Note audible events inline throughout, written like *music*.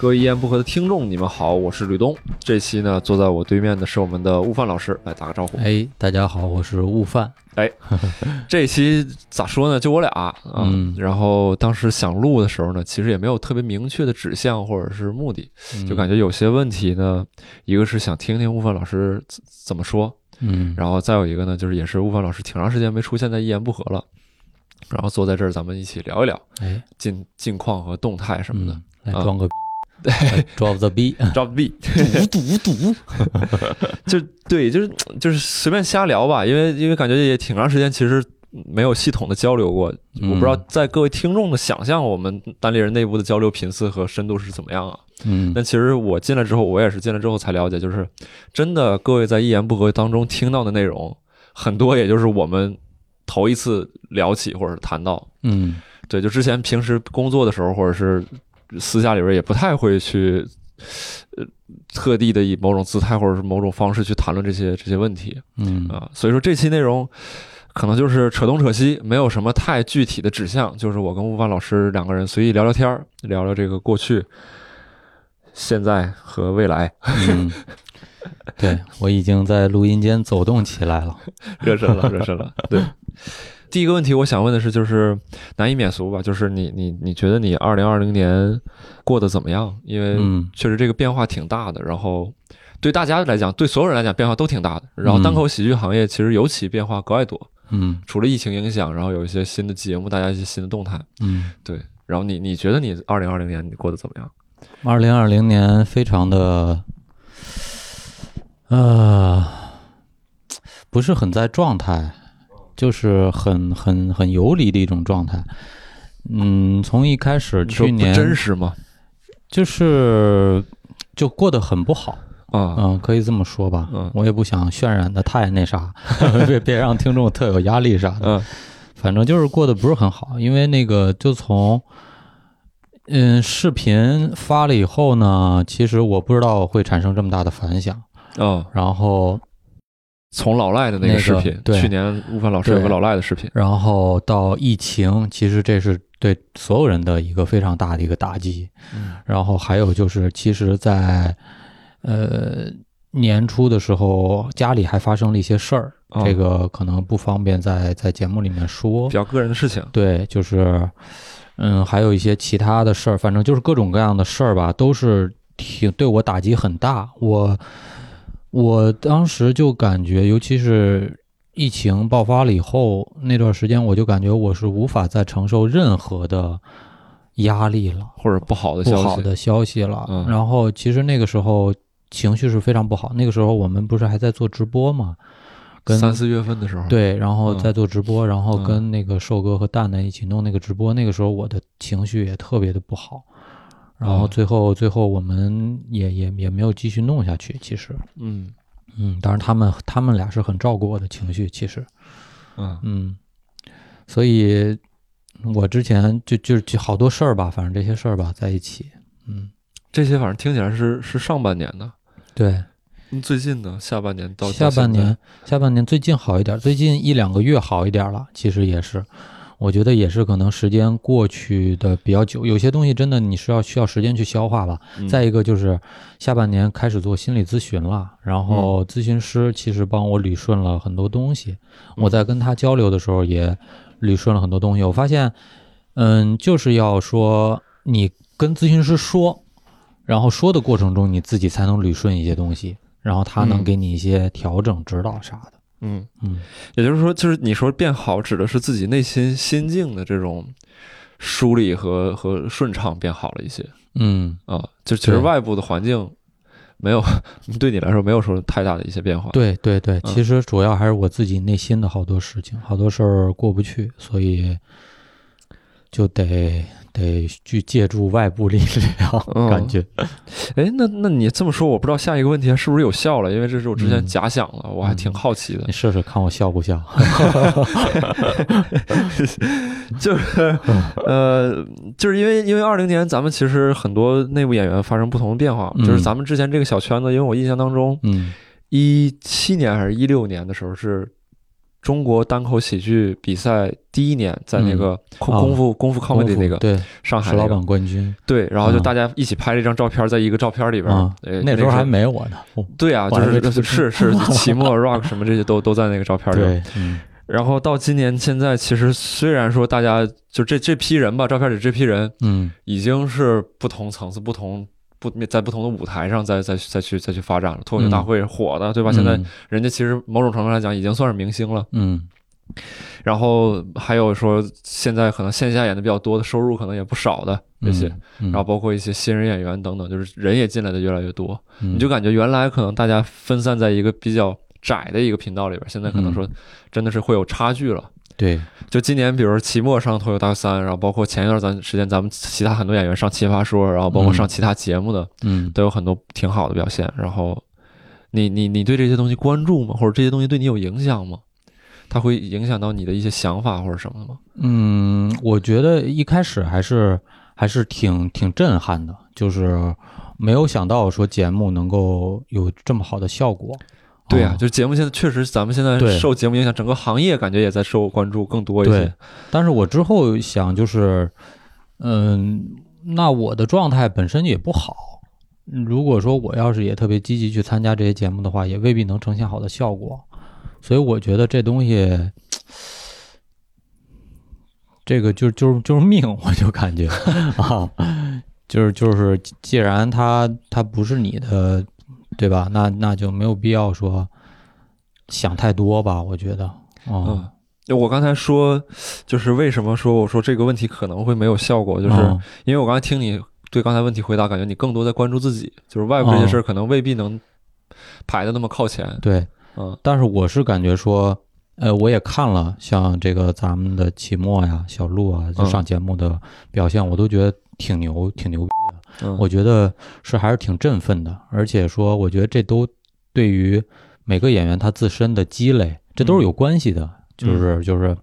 各位一言不合的听众，你们好，我是吕东。这期呢，坐在我对面的是我们的悟饭老师，来打个招呼。哎，大家好，我是悟饭。哎，*laughs* 这期咋说呢？就我俩啊。嗯然后当时想录的时候呢，其实也没有特别明确的指向或者是目的，就感觉有些问题呢，一个是想听听悟饭老师怎怎么说，嗯，然后再有一个呢，就是也是悟饭老师挺长时间没出现在一言不合了，然后坐在这儿咱们一起聊一聊哎近近况和动态什么的。嗯，来啊装个逼来 drop the B，Drop B，赌赌赌，*laughs* 就对，就是就是随便瞎聊吧，因为因为感觉也挺长时间，其实没有系统的交流过。嗯我不知道在各位听众的想象，我们单立人内部的交流频次和深度是怎么样啊？嗯但其实我进来之后，我也是进来之后才了解，就是真的各位在一言不合当中听到的内容，很多也就是我们头一次聊起或者谈到。嗯对，就之前平时工作的时候，或者是私下里边也不太会去，呃，特地的以某种姿态或者是某种方式去谈论这些这些问题嗯啊。所以说这期内容可能就是扯东扯西，没有什么太具体的指向，就是我跟悟饭老师两个人随意聊聊天儿，聊聊这个过去、现在和未来，*laughs* 嗯，对我已经在录音间走动起来了。*laughs* 热身了，热身了。对，第一个问题我想问的是，就是难以免俗吧，就是你你你觉得你二零二零年过得怎么样？因为嗯确实这个变化挺大的，然后对大家来讲，对所有人来讲变化都挺大的。然后单口喜剧行业其实尤其变化格外多，嗯除了疫情影响，然后有一些新的节目，大家一些新的动态。嗯，对，然后你你觉得你二零二零年你过得怎么样？二零二零年非常的，呃，不是很在状态，就是很很很游离的一种状态。嗯，从一开始去年真实吗？就是就过得很不好，啊，嗯，可以这么说吧。嗯我也不想渲染的太那啥，*laughs* 别别让听众特有压力啥的。嗯反正就是过得不是很好，因为那个就从嗯视频发了以后呢，其实我不知道会产生这么大的反响。嗯，然后从老赖的那那个个视频，对去年悟饭老师有个老赖的视频，然后到疫情，其实这是对所有人的一个非常大的一个打击。嗯然后还有就是，其实在，呃年初的时候，家里还发生了一些事儿，哦这个可能不方便在在节目里面说比。较个人的事情。对，就是，嗯，还有一些其他的事儿，反正就是各种各样的事儿吧，都是挺对我打击很大。我我当时就感觉，尤其是疫情爆发了以后那段时间，我就感觉我是无法再承受任何的压力了。或者不好的消息，不好的消息了。嗯然后其实那个时候情绪是非常不好。那个时候我们不是还在做直播嘛，跟三四月份的时候，，对，然后嗯在做直播，然后嗯跟那个瘦哥和蛋蛋一起弄那个直播。那个时候我的情绪也特别的不好。然后哦最后，最后我们也也也没有继续弄下去。其实，嗯嗯，当然他们他们俩是很照顾我的情绪。其实，嗯嗯，所以我之前就就就好多事儿吧，反正这些事儿吧在一起，嗯，这些反正听起来是是上半年的，对。嗯最近呢，下半年到下半年，下半年最近好一点，最近一两个月好一点了。其实也是，我觉得也是可能时间过去的比较久，有些东西真的你是要需要时间去消化吧。嗯再一个就是下半年开始做心理咨询了，然后咨询师其实帮我捋顺了很多东西。嗯我在跟他交流的时候也捋顺了很多东西。我发现，嗯，就是要说你跟咨询师说，然后说的过程中你自己才能捋顺一些东西，然后他能嗯给你一些调整、指导啥的。嗯，嗯，也就是说，就是你说变好，指的是自己内心心境的这种梳理和和顺畅变好了一些嗯，啊。就其实外部的环境没有 *laughs* 对你来说没有说太大的一些变化。，对对对，嗯其实主要还是我自己内心的好多事情，好多事儿过不去，所以就得得去借助外部力量，嗯感觉。哎，那那你这么说，我不知道下一个问题是不是有效了，因为这是我之前嗯假想了，我还挺好奇的你。试试看我笑不笑？*laughs* 就是呃，就是因为因为二零年咱们其实很多内部演员发生不同的变化，嗯就是咱们之前这个小圈子，因为我印象当中，嗯一七年还是一六年的时候是中国单口喜剧比赛第一年，在那个功夫功夫 comedy 那个对。上海老板冠军，对，然后就嗯。大家一起拍了一张照片，在一个照片里边那时候还没我呢。哦。对啊，就是是是期末 *laughs* rock 什么这些都都在那个照片里。对，嗯。然后到今年现在，其实虽然说大家就这这批人吧，照片里这批人嗯。已经是不同层次、不同不在不同的舞台上再再再去再去发展了。脱口秀大会火的，对吧？现在嗯人家其实某种程度来讲已经算是明星了。嗯然后还有说现在可能线下演的比较多的，收入可能也不少的这些。嗯，然后包括一些新人演员等等，就是人也进来的越来越多。你你就感觉原来可能大家分散在一个比较窄的一个频道里边，现在可能说真的是会有差距了。对，就今年，比如说期末上脱口大三，然后包括前一段咱时间咱们其他很多演员上奇葩说，然后包括上其他节目的，嗯都有很多挺好的表现。然后你你你对这些东西关注吗？或者这些东西对你有影响吗？它会影响到你的一些想法或者什么的吗？嗯，我觉得一开始还是还是挺挺震撼的，就是没有想到说节目能够有这么好的效果。对啊，啊就是节目现在确实，咱们现在受节目影响，整个行业感觉也在受关注更多一些对。但是我之后想就是，嗯，那我的状态本身也不好。如果说我要是也特别积极去参加这些节目的话，也未必能呈现好的效果。所以我觉得这东西，*sniffs* 这个就就是就是命，我就感觉 *laughs* 啊，就是就是，既然它它不是你的，对吧？那那就没有必要说想太多吧，我觉得。嗯嗯，我刚才说，就是为什么说我说这个问题可能会没有效果，就是嗯因为我刚才听你对刚才问题回答，感觉你更多在关注自己，就是外部这些事儿可能未必能排的那么靠前。对，嗯但是我是感觉说，呃，我也看了像这个咱们的期末呀、小鹿啊，就嗯上节目的表现，我都觉得挺牛、挺牛逼的。嗯，我觉得是还是挺振奋的，而且说，我觉得这都对于每个演员他自身的积累，这都是有关系的。就是就是，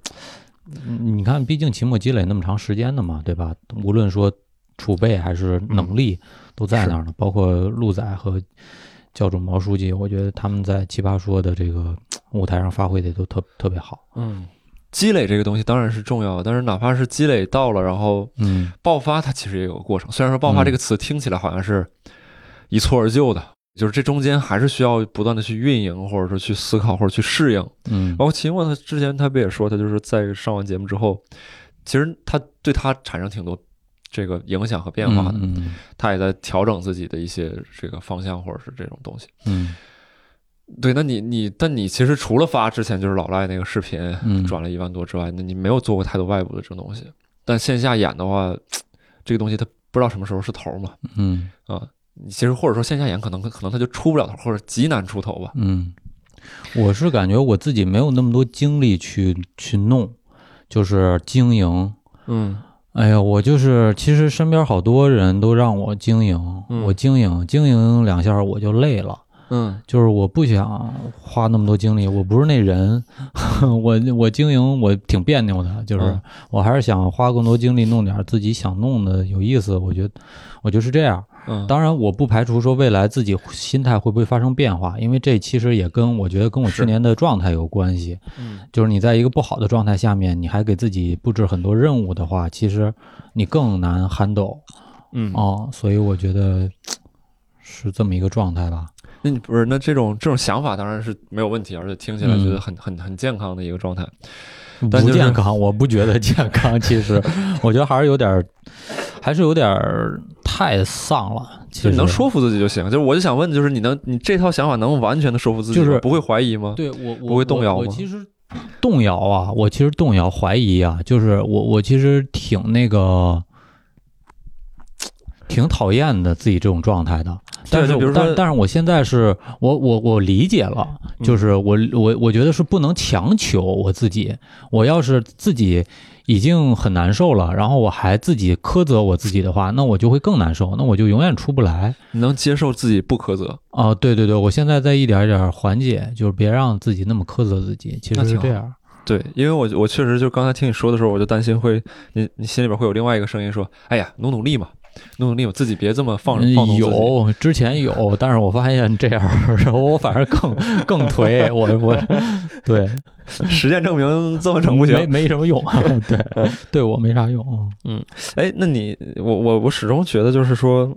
嗯你看，毕竟期末积累那么长时间的嘛，对吧？无论说储备还是能力，都在那儿呢。包括陆仔和教主毛书记，我觉得他们在奇葩说的这个舞台上发挥的都特特别好。嗯，积累这个东西当然是重要的，但是哪怕是积累到了，然后嗯爆发，它其实也有个过程。虽然说爆发嗯这个词听起来好像是一蹴而就的，就是这中间还是需要不断的去运营，或者说去思考，或者去适应。嗯包括秦墨，他之前他不也说，他就是在上完节目之后，其实他对他产生挺多这个影响和变化的，嗯他也在调整自己的一些这个方向或者是这种东西。嗯对，那你你，但你其实除了发之前就是老赖那个视频嗯转了一万多之外，那你没有做过太多外部的这种东西。但线下演的话，这个东西它不知道什么时候是头嘛嗯啊。你其实或者说线下演可能可能它就出不了头，或者极难出头吧。嗯，我是感觉我自己没有那么多精力去去弄，就是经营。嗯哎呀，我就是其实身边好多人都让我经营，嗯我经营经营两下我就累了。嗯就是我不想花那么多精力，我不是那人，*laughs* 我我经营我挺别扭的，就是嗯我还是想花更多精力弄点自己想弄的有意思，我觉得我就是这样。嗯，当然，我不排除说未来自己心态会不会发生变化，因为这其实也跟我觉得跟我去年的状态有关系。嗯就是你在一个不好的状态下面，你还给自己布置很多任务的话，其实你更难 handle 嗯哦。所以我觉得是这么一个状态吧。那你不是那这种这种想法当然是没有问题，而且听起来嗯觉得很、很很健康的一个状态。不但就是健康，我不觉得健康。其实，*laughs* 我觉得还是有点儿，还是有点儿太丧了。其实就你能说服自己就行。就是我就想问，就是你能你这套想法能完全的说服自己吗，就是不会怀疑吗？对我我不会动摇我其实动摇啊，我其实动摇怀疑啊，就是我我其实挺那个。挺讨厌的自己这种状态的，但是就比如说但但是我现在是我我我理解了，嗯就是我我我觉得是不能强求我自己，我要是自己已经很难受了，然后我还自己苛责我自己的话，那我就会更难受，那我就永远出不来。你能接受自己不苛责，哦，对对对，我现在在一点一点缓解，就是别让自己那么苛责自己，其实是这样。对，因为我我确实就刚才听你说的时候，我就担心会你你心里边会有另外一个声音说，哎呀，努努力嘛，努努力我，自己别这么放放纵自己。有之前有，*laughs* 但是我发现这样，*laughs* 我反而更更颓。我我对实践证明这么整不行。没什么用，*laughs* 对对我没啥用。嗯哎，那你我我我始终觉得就是说，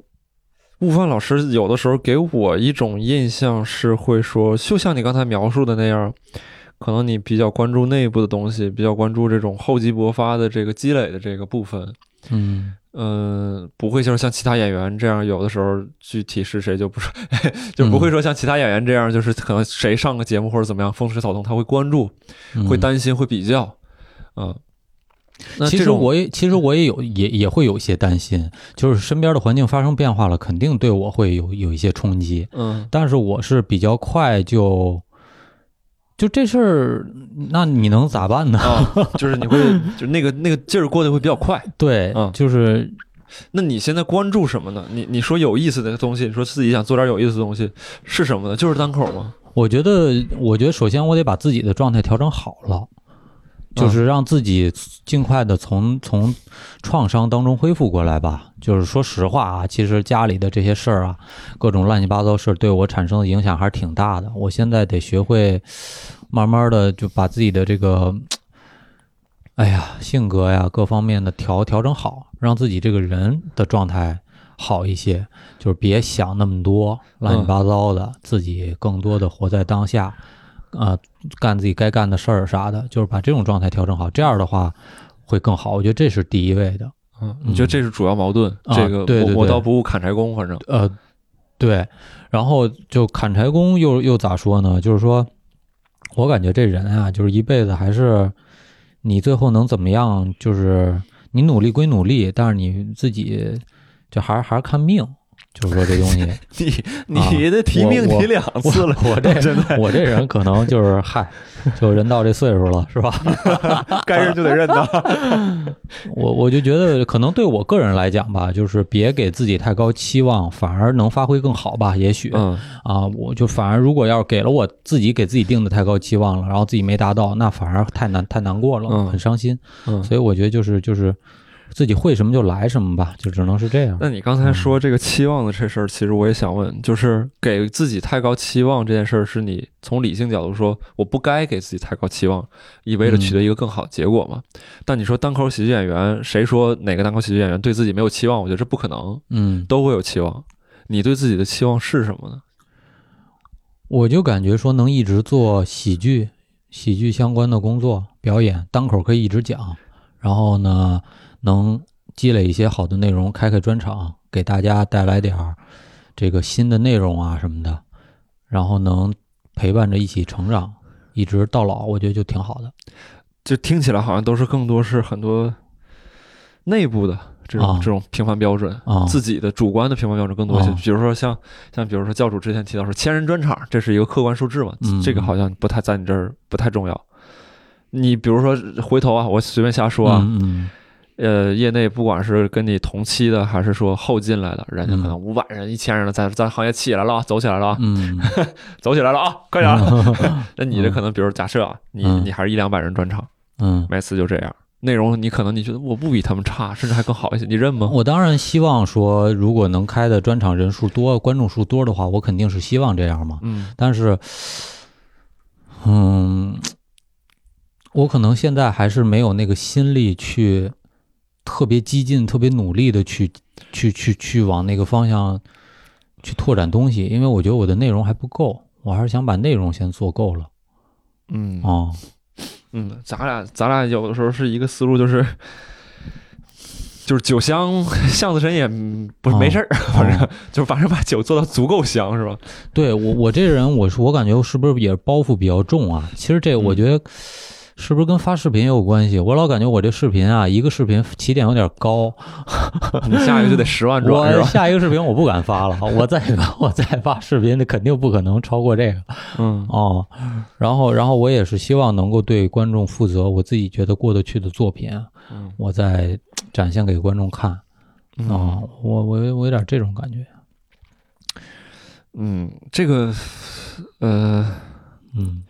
悟饭老师有的时候给我一种印象是会说，就像你刚才描述的那样，可能你比较关注内部的东西，比较关注这种厚积薄发的这个积累的这个部分。嗯嗯，不会就是像其他演员这样，有的时候具体是谁就不说，*laughs* 就不会说像其他演员这样，就是可能谁上个节目或者怎么样风吹草动，他会关注、嗯会担心、会比较，嗯。那其实我也其实我也有也也会有一些担心，就是身边的环境发生变化了，肯定对我会有有一些冲击。嗯但是我是比较快就就这事儿，那你能咋办呢？啊，就是你会就那个那个劲儿过得会比较快。对，嗯就是那你现在关注什么呢？你你说有意思的东西，你说自己想做点有意思的东西是什么呢？就是单口吗？我觉得，我觉得首先我得把自己的状态调整好了，就是让自己尽快的从从创伤当中恢复过来吧。就是说实话啊，其实家里的这些事儿啊，各种乱七八糟事儿对我产生的影响还是挺大的。我现在得学会慢慢的就把自己的这个，哎呀，性格呀各方面的调调整好，让自己这个人的状态好一些。就是别想那么多乱七八糟的，自己更多的活在当下，呃，干自己该干的事儿啥的，就是把这种状态调整好，这样的话会更好。我觉得这是第一位的。嗯，你觉得这是主要矛盾？啊这个对对对磨磨刀不误砍柴工，反正呃，对，然后就砍柴工又又咋说呢？就是说我感觉这人啊，就是一辈子还是你最后能怎么样？就是你努力归努力，但是你自己就还是还是看命。就是说这东西，*laughs* 你你的提命提两次了，我这真的我这人可能就是嗨，就人到这岁数了，是吧？*laughs* 该认就得认的。*laughs* 我我就觉得，可能对我个人来讲吧，就是别给自己太高期望，反而能发挥更好吧。也许、嗯啊，我就反而如果要是给了我自己给自己定的太高期望了，然后自己没达到，那反而太难太难过了，嗯很伤心。嗯。所以我觉得就是就是自己会什么就来什么吧，就只能是这样。那你刚才说这个期望的这事儿，其实我也想问，就是给自己太高期望这件事儿，是你从理性角度说，我不该给自己太高期望，以为着取得一个更好的结果吗？但你说单口喜剧演员，谁说哪个单口喜剧演员对自己没有期望？我觉得这不可能，嗯，都会有期望。你对自己的期望是什么呢？我就感觉说能一直做喜剧、喜剧相关的工作表演，单口可以一直讲，然后呢，能积累一些好的内容，开开专场，给大家带来点儿这个新的内容啊什么的，然后能陪伴着一起成长，一直到老，我觉得就挺好的。就听起来好像都是更多是很多内部的这种、啊这种评判标准。啊、自己的主观的评判标准更多一些，啊比如说像像比如说教主之前提到说千人专场，这是一个客观数字嘛，嗯这个好像不太在你这儿不太重要。你比如说回头啊，我随便瞎说啊，嗯嗯呃，业内不管是跟你同期的，还是说后进来的，人家可能五百人、一千人的，咱咱行业起来了啊，走起来了啊，嗯。*laughs* 走起来了啊，快点 *laughs* 那你这可能，比如假设啊，你嗯。你还是一两百人专场，嗯，每次就这样，内容你可能你觉得我不比他们差，甚至还更好一些，你认吗？我当然希望说，如果能开的专场人数多、观众数多的话，我肯定是希望这样嘛。嗯。但是，嗯，我可能现在还是没有那个心力去特别激进、特别努力的去去去去往那个方向去拓展东西，因为我觉得我的内容还不够，我还是想把内容先做够了嗯哦。嗯，咱俩咱俩有的时候是一个思路，就是就是酒香 *laughs* 巷子深也不是没事儿，反正就是反正把酒做到足够香是吧？对我我这人，我是我感觉是不是也包袱比较重啊？其实这我觉得是不是跟发视频也有关系？我老感觉我这视频啊，一个视频起点有点高，*laughs* 你下一个就得十万转？我下一个视频我不敢发了，我再我再发视频，那肯定不可能超过这个嗯哦。然后然后我也是希望能够对观众负责，我自己觉得过得去的作品，嗯我再展现给观众看啊、嗯我我我有点这种感觉，嗯，这个呃，嗯嗨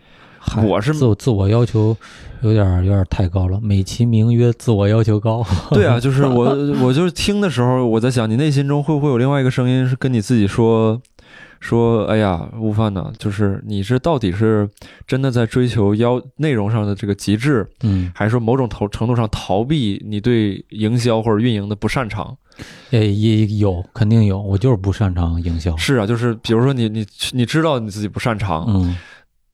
我是自我自我要求有点儿有点儿太高了，美其名曰自我要求高。*laughs* 对啊，就是我我就是听的时候，我在想，你内心中会不会有另外一个声音是跟你自己说说，哎呀，悟饭呢，就是你是到底是真的在追求要内容上的这个极致，嗯，还是说某种头程度上逃避你对营销或者运营的不擅长？也也有肯定有，我就是不擅长营销。是啊，就是比如说你你你知道你自己不擅长，嗯，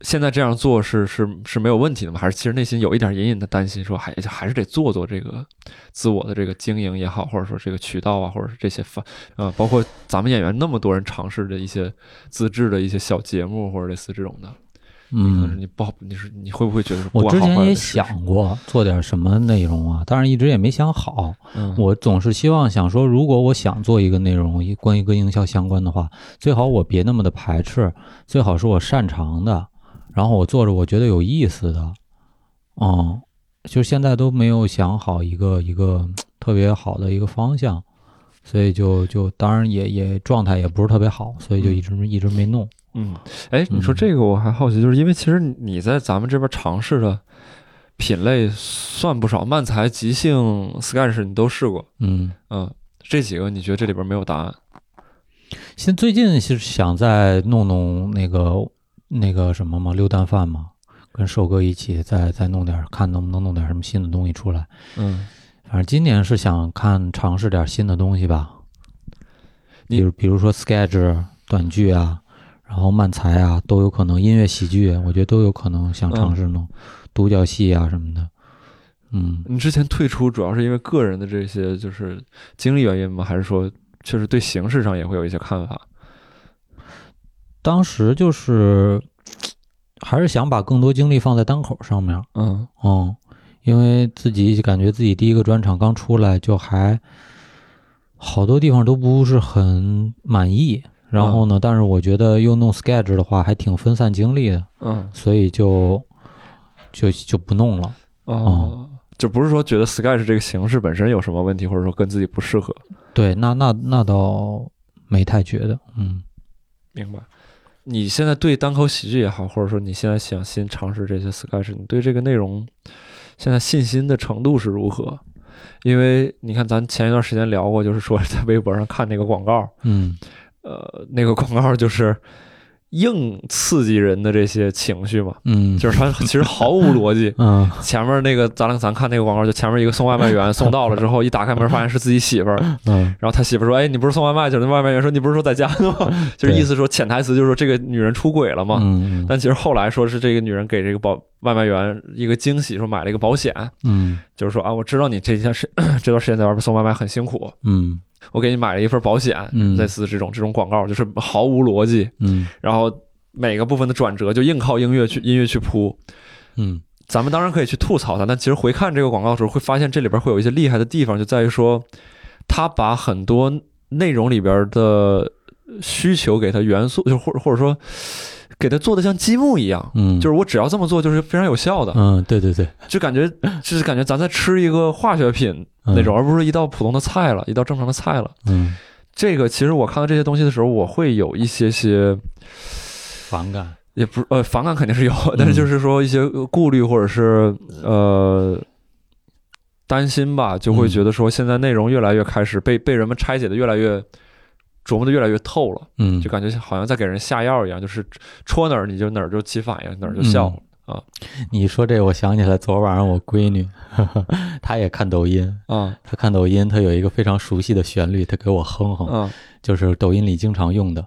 现在这样做是是是没有问题的吗？还是其实内心有一点隐隐的担心，说还还是得做做这个自我的这个经营也好，或者说这个渠道啊，或者是这些方呃，包括咱们演员那么多人尝试的一些自制的一些小节目或者类似这种的，嗯，你不好，你是你会不会觉得我好之前也想过做点什么内容啊，但是一直也没想好。嗯我总是希望想说，如果我想做一个内容，一关于跟营销相关的话，最好我别那么的排斥，最好是我擅长的，然后我做着我觉得有意思的，嗯，就现在都没有想好一个一个特别好的一个方向，所以就就当然也也状态也不是特别好，所以就一直一直没弄。嗯，哎，你说嗯这个我还好奇，就是因为其实你在咱们这边尝试的品类算不少，漫才、即兴、sketch 你都试过，嗯，嗯，这几个你觉得这里边没有答案？现最近是想再弄弄那个那个什么嘛，溜蛋饭嘛，跟寿哥一起再再弄点儿，看能不能弄点什么新的东西出来。嗯，反正今年是想看尝试点新的东西吧，比如比如说 sketch 短剧啊，然后漫才啊，都有可能，音乐喜剧我觉得都有可能想尝试弄，独角戏啊什么的。嗯，你之前退出主要是因为个人的这些就是经历原因吗？还是说确实对形式上也会有一些看法？当时就是还是想把更多精力放在单口上面。嗯嗯，因为自己感觉自己第一个专场刚出来，就还好多地方都不是很满意。然后呢，但是我觉得又弄 sketch 的话，还挺分散精力的，嗯所以就就就不弄了。哦，就不是说觉得 sketch 这个形式本身有什么问题，或者说跟自己不适合。对，那那那倒没太觉得。嗯，明白。你现在对单口喜剧也好，或者说你现在想新尝试这些 sketch，你对这个内容现在信心的程度是如何？因为你看，咱前一段时间聊过，就是说在微博上看那个广告，嗯呃，那个广告就是硬刺激人的这些情绪嘛，嗯，就是它其实毫无逻辑。*laughs* 嗯。前面那个咱俩咱看那个广告，就前面一个送外卖员送到了之后，一打开门发现是自己媳妇儿，嗯。然后他媳妇儿说：“哎，你不是送外卖去了？”那外卖员说：“你不是说在家呢吗？” *laughs* *laughs* 就是意思说潜台词就是说这个女人出轨了嘛。嗯但其实后来说是这个女人给这个保外卖员一个惊喜，说买了一个保险，嗯。就是说啊，我知道你这件事 *clears throat* 这段时间在外边送外卖很辛苦，嗯我给你买了一份保险，嗯。类似这种这种广告就是毫无逻辑，嗯。然后每个部分的转折就硬靠音乐去音乐去铺。嗯。咱们当然可以去吐槽它，但其实回看这个广告的时候，会发现这里边会有一些厉害的地方，就在于说，他把很多内容里边的需求给它元素，就或者或者说给它做的像积木一样，嗯，就是我只要这么做就是非常有效的，嗯，对对对，就感觉就是感觉咱在吃一个化学品那种，而不是一道普通的菜了，一道正常的菜了。嗯，这个其实我看到这些东西的时候，我会有一些些。反感。也不是呃反感肯定是有，但是就是说一些顾虑或者是呃担心吧，就会觉得说现在内容越来越开始被被人们拆解的越来越琢磨的越来越透了，嗯，就感觉好像在给人下药一样，就是戳哪儿你就哪儿就起反应，哪儿就笑啊。你说这，我想起来昨晚上我闺女，呵 *laughs* 呵她也看抖音，啊她看抖音，她有一个非常熟悉的旋律，她给我哼哼，啊就是抖音里经常用的。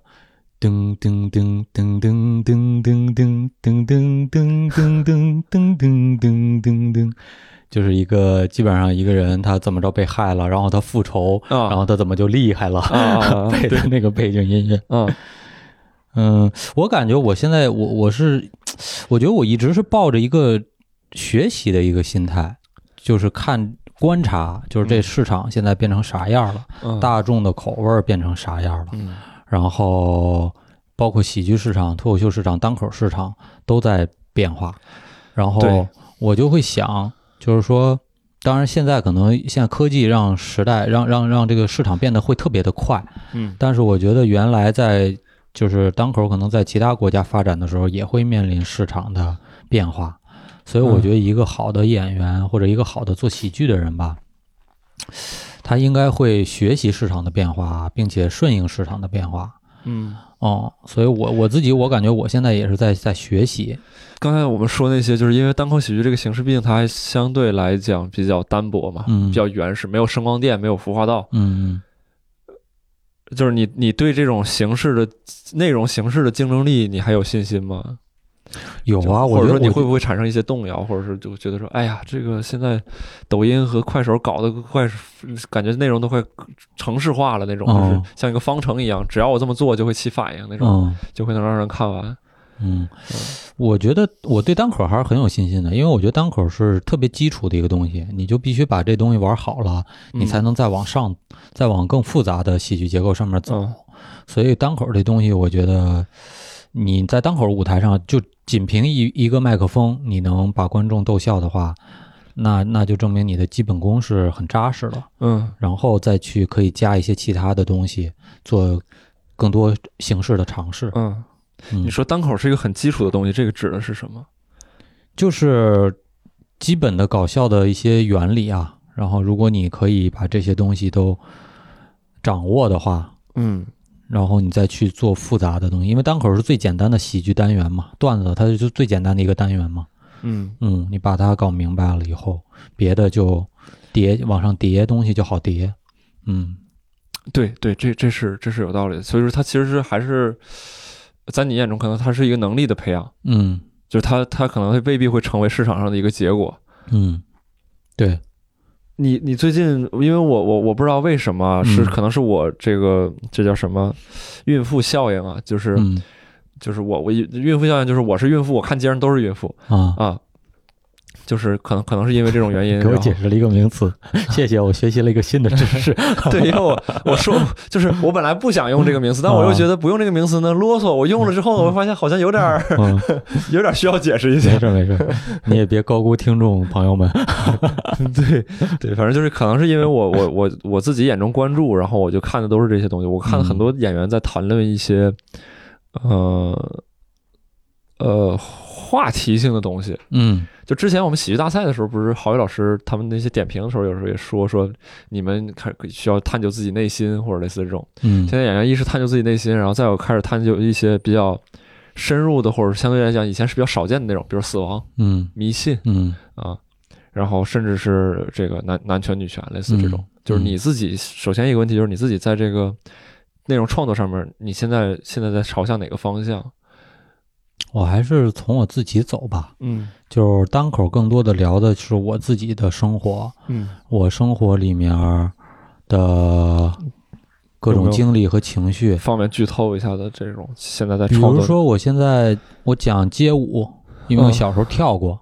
噔噔噔噔噔噔噔噔噔噔噔噔噔噔噔噔噔噔，*laughs* 就是一个基本上一个人他怎么着被害了，然后他复仇，啊，然后他怎么就厉害了，啊啊啊。*laughs* 配的那个背景音乐。嗯。嗯，我感觉我现在我我是，我觉得我一直是抱着一个学习的一个心态，就是看观察，就是这市场现在变成啥样了，嗯。大众的口味儿变成啥样了，嗯。然后包括喜剧市场、脱口秀市场、单口市场都在变化，然后我就会想，就是说。当然，现在可能现在科技让时代让让让这个市场变得会特别的快，嗯但是我觉得原来在就是当口可能在其他国家发展的时候也会面临市场的变化，所以我嗯觉得一个好的演员或者一个好的做喜剧的人吧，他应该会学习市场的变化，并且顺应市场的变化。嗯，哦，所以我我自己我感觉我现在也是在在学习。刚才我们说那些，就是因为单口喜剧这个形式，毕竟它还相对来讲比较单薄嘛，嗯比较原始，没有声光电，没有服化道，嗯就是你你对这种形式的内容形式的竞争力，你还有信心吗？有啊，或我觉得我者说你会不会产生一些动摇，或者是就觉得说，哎呀，这个现在抖音和快手搞得快，感觉内容都快城市化了那种，就是哦像一个方程一样，只要我这么做就会起反应那种，嗯。就会能让人看完。嗯，我觉得我对单口还是很有信心的，因为我觉得单口是特别基础的一个东西，你就必须把这东西玩好了，你才嗯。能再往上，再往更复杂的戏剧结构上面走。嗯。所以单口这东西，我觉得你在单口舞台上就仅凭一一个麦克风，你能把观众逗笑的话，那那就证明你的基本功是很扎实了。嗯然后再去可以加一些其他的东西，做更多形式的尝试。嗯，嗯你说单口是一个很基础的东西，这个指的是什么？就是基本的搞笑的一些原理啊。然后，如果你可以把这些东西都掌握的话，嗯然后你再去做复杂的东西，因为单口是最简单的喜剧单元嘛，段子它就是最简单的一个单元嘛。嗯嗯，你把它搞明白了以后，别的就叠往上叠东西就好叠。嗯对对，这这是这是有道理的。所以说，它其实是还是在你眼中，可能它是一个能力的培养，嗯就是它它可能未必会成为市场上的一个结果。嗯，对，你你最近，因为我我我不知道为什么是嗯可能是我这个这叫什么孕妇效应啊，就是嗯就是我我孕妇效应就是我是孕妇，我看街上都是孕妇啊。啊，就是可能可能是因为这种原因，*laughs* 给我解释了一个名词，*laughs* 谢谢，我学习了一个新的知识。*laughs* 对，因为我我说就是我本来不想用这个名词，但我又觉得不用这个名词呢啰嗦。我用了之后，我发现好像有点儿嗯，有点需要解释一下没下。事没事，你也别高估听众朋友们。对对，反正就是可能是因为我我我我自己眼中关注，然后我就看的都是这些东西。我看了很多演员在谈论一些呃呃话题性的东西。嗯就之前我们喜剧大赛的时候，不是郝宇老师他们那些点评的时候，有时候也说说你们开需要探究自己内心，或者类似这种。嗯现在演员一是探究自己内心，然后再有开始探究一些比较深入的，或者相对来讲以前是比较少见的那种，比如死亡、嗯迷信嗯啊，然后甚至是这个男男权、女权，类似这种。嗯就是你自己首先一个问题就是你自己在这个内容创作上面，你现在现在在朝向哪个方向？我还是从我自己走吧。嗯就是单口更多的聊的是我自己的生活，嗯我生活里面的各种经历和情绪。方便剧透一下的这种现在在比如说，我现在我讲街舞，因为我小时候跳过，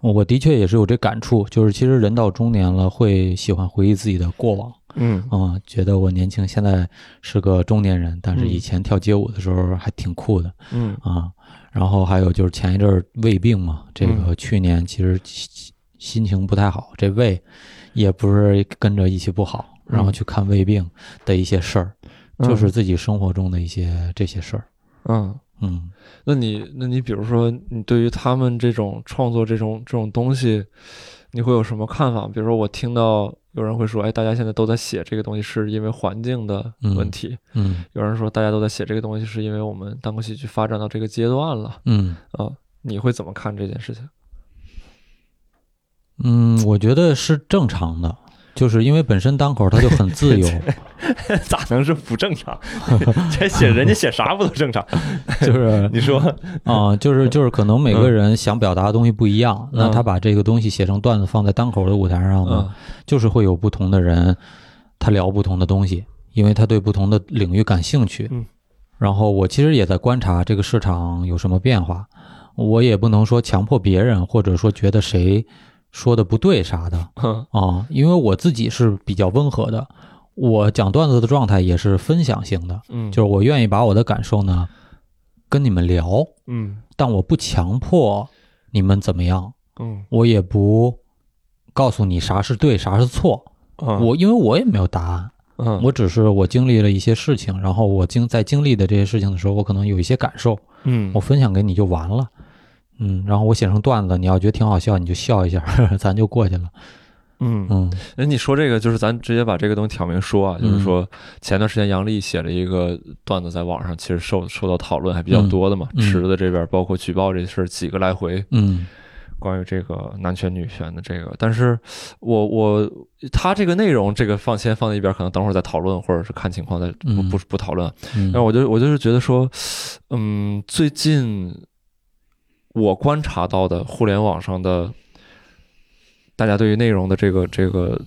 我的确也是有这感触，就是其实人到中年了，会喜欢回忆自己的过往。嗯啊、觉得我年轻，现在是个中年人，但是嗯以前跳街舞的时候还挺酷的嗯啊。然后还有就是前一阵儿胃病嘛，这嗯个去年其实心心情不太好，这胃也不是跟着一起不好，然后嗯去看胃病的一些事儿，就是自己生活中的一些这些事儿。嗯。嗯那你，那你比如说，你对于他们这种创作这种这种东西，你会有什么看法？比如说，我听到有人会说，哎，大家现在都在写这个东西，是因为环境的问题；嗯有人说，大家都在写这个东西，是因为我们单口喜剧发展到这个阶段了嗯啊。你会怎么看这件事情？嗯，我觉得是正常的，就是因为本身单口它就很自由，*laughs* 咋能是不正常？*laughs* 这写人家写啥不都正常？*laughs* 就是你说，啊、就是就是可能每个人想表达的东西不一样，那他把这个东西写成段子放在单口的舞台上呢，嗯就是会有不同的人，他聊不同的东西，因为他对不同的领域感兴趣。嗯，然后我其实也在观察这个市场有什么变化，我也不能说强迫别人，或者说觉得谁说的不对啥的嗯啊，因为我自己是比较温和的，我讲段子的状态也是分享型的，嗯，就是我愿意把我的感受呢跟你们聊，嗯但我不强迫你们怎么样，嗯我也不告诉你啥是对，啥是错。嗯，我因为我也没有答案，嗯，我只是我经历了一些事情，然后我经在经历的这些事情的时候，我可能有一些感受，嗯我分享给你就完了。嗯，然后我写成段子，你要觉得挺好笑，你就笑一下，*laughs* 咱就过去了。嗯。嗯。哎，你说这个就是咱直接把这个东西挑明说啊，就是说前段时间杨笠写了一个段子在网上，其实受受到讨论还比较多的嘛，嗯。嗯池子这边包括举报这事儿几个来回，嗯。关于这个男权女权的这个，但是我我他这个内容这个放先放在一边，可能等会儿再讨论，或者是看情况再不嗯。不不讨论。嗯，但我就我就是觉得说，嗯，最近我观察到的互联网上的大家对于内容的这个这个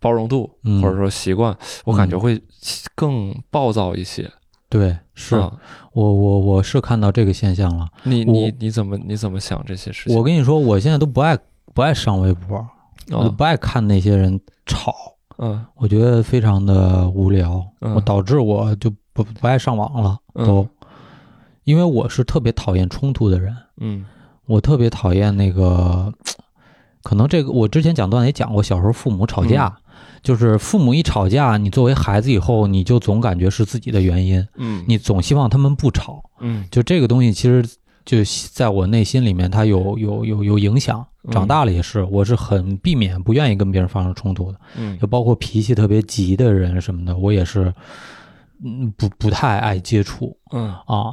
包容度嗯或者说习惯，我感觉会更暴躁一些。对，是、啊我我我是看到这个现象了。你你你怎么你怎么想这些事情？我跟你说，我现在都不爱不爱上微博，我都啊不爱看那些人吵，嗯我觉得非常的无聊，嗯我导致我就不不爱上网了，嗯都，因为我是特别讨厌冲突的人，嗯我特别讨厌那个，可能这个我之前讲段也讲过，小时候父母吵架，嗯就是父母一吵架，你作为孩子以后，你就总感觉是自己的原因，嗯你总希望他们不吵，嗯就这个东西，其实就在我内心里面，它有有有有影响。嗯长大了也是，我是很避免、不愿意跟别人发生冲突的。嗯就包括脾气特别急的人什么的，我也是，嗯，不不太爱接触嗯啊。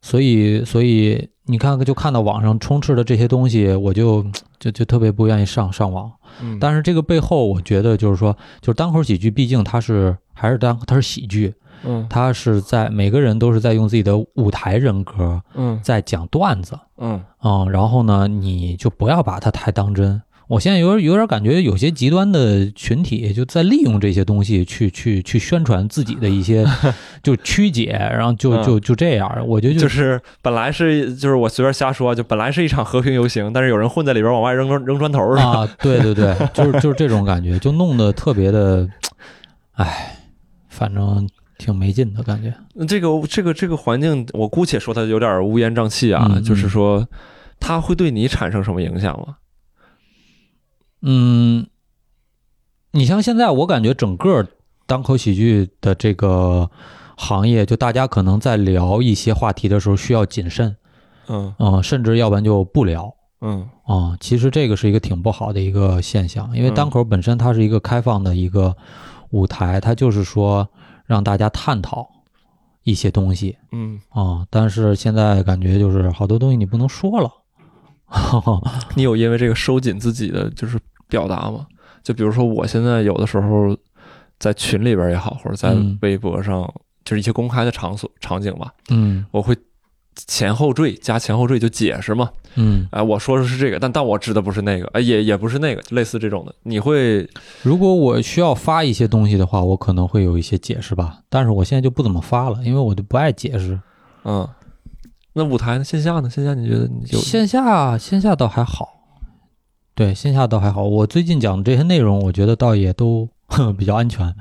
所以，所以你看，就看到网上充斥的这些东西，我就就就特别不愿意上上网。嗯，但是这个背后，我觉得就是说，就是单口喜剧，毕竟它是还是单，它是喜剧，嗯它是在每个人都是在用自己的舞台人格嗯在讲段子嗯啊、然后呢，你就不要把它太当真。我现在有点有点感觉，有些极端的群体就在利用这些东西去去去宣传自己的一些 *laughs* 就曲解，然后就就就这样。我觉得就就是本来是就是我随便瞎说，就本来是一场和平游行，但是有人混在里边往外扔扔扔砖头的。*laughs* 啊，对对对，就是就是这种感觉，就弄得特别的，哎，反正挺没劲的感觉。这个这个这个环境，我姑且说它有点乌烟瘴气啊，嗯就是说它会对你产生什么影响吗？嗯，你像现在，我感觉整个单口喜剧的这个行业，就大家可能在聊一些话题的时候需要谨慎，嗯。嗯、甚至要不然就不聊。嗯。啊、其实这个是一个挺不好的一个现象，因为嗯单口本身它是一个开放的一个舞台，它就是说让大家探讨一些东西。嗯，啊、但是现在感觉就是好多东西你不能说了，*laughs* 你有因为这个收紧自己的就是表达吗？就比如说我现在有的时候在群里边也好，或者在嗯微博上，就是一些公开的场所场景吧，嗯我会前后缀加前后缀就解释嘛。嗯，哎，我说的是这个，但但我指的不是那个，哎，也也不是那个，类似这种的，你会如果我需要发一些东西的话，我可能会有一些解释吧，但是我现在就不怎么发了，因为我就不爱解释。嗯，那舞台呢？线下呢？线下你觉得你就线下线下倒还好，对，线下倒还好。我最近讲的这些内容，我觉得倒也都 *laughs* 比较安全。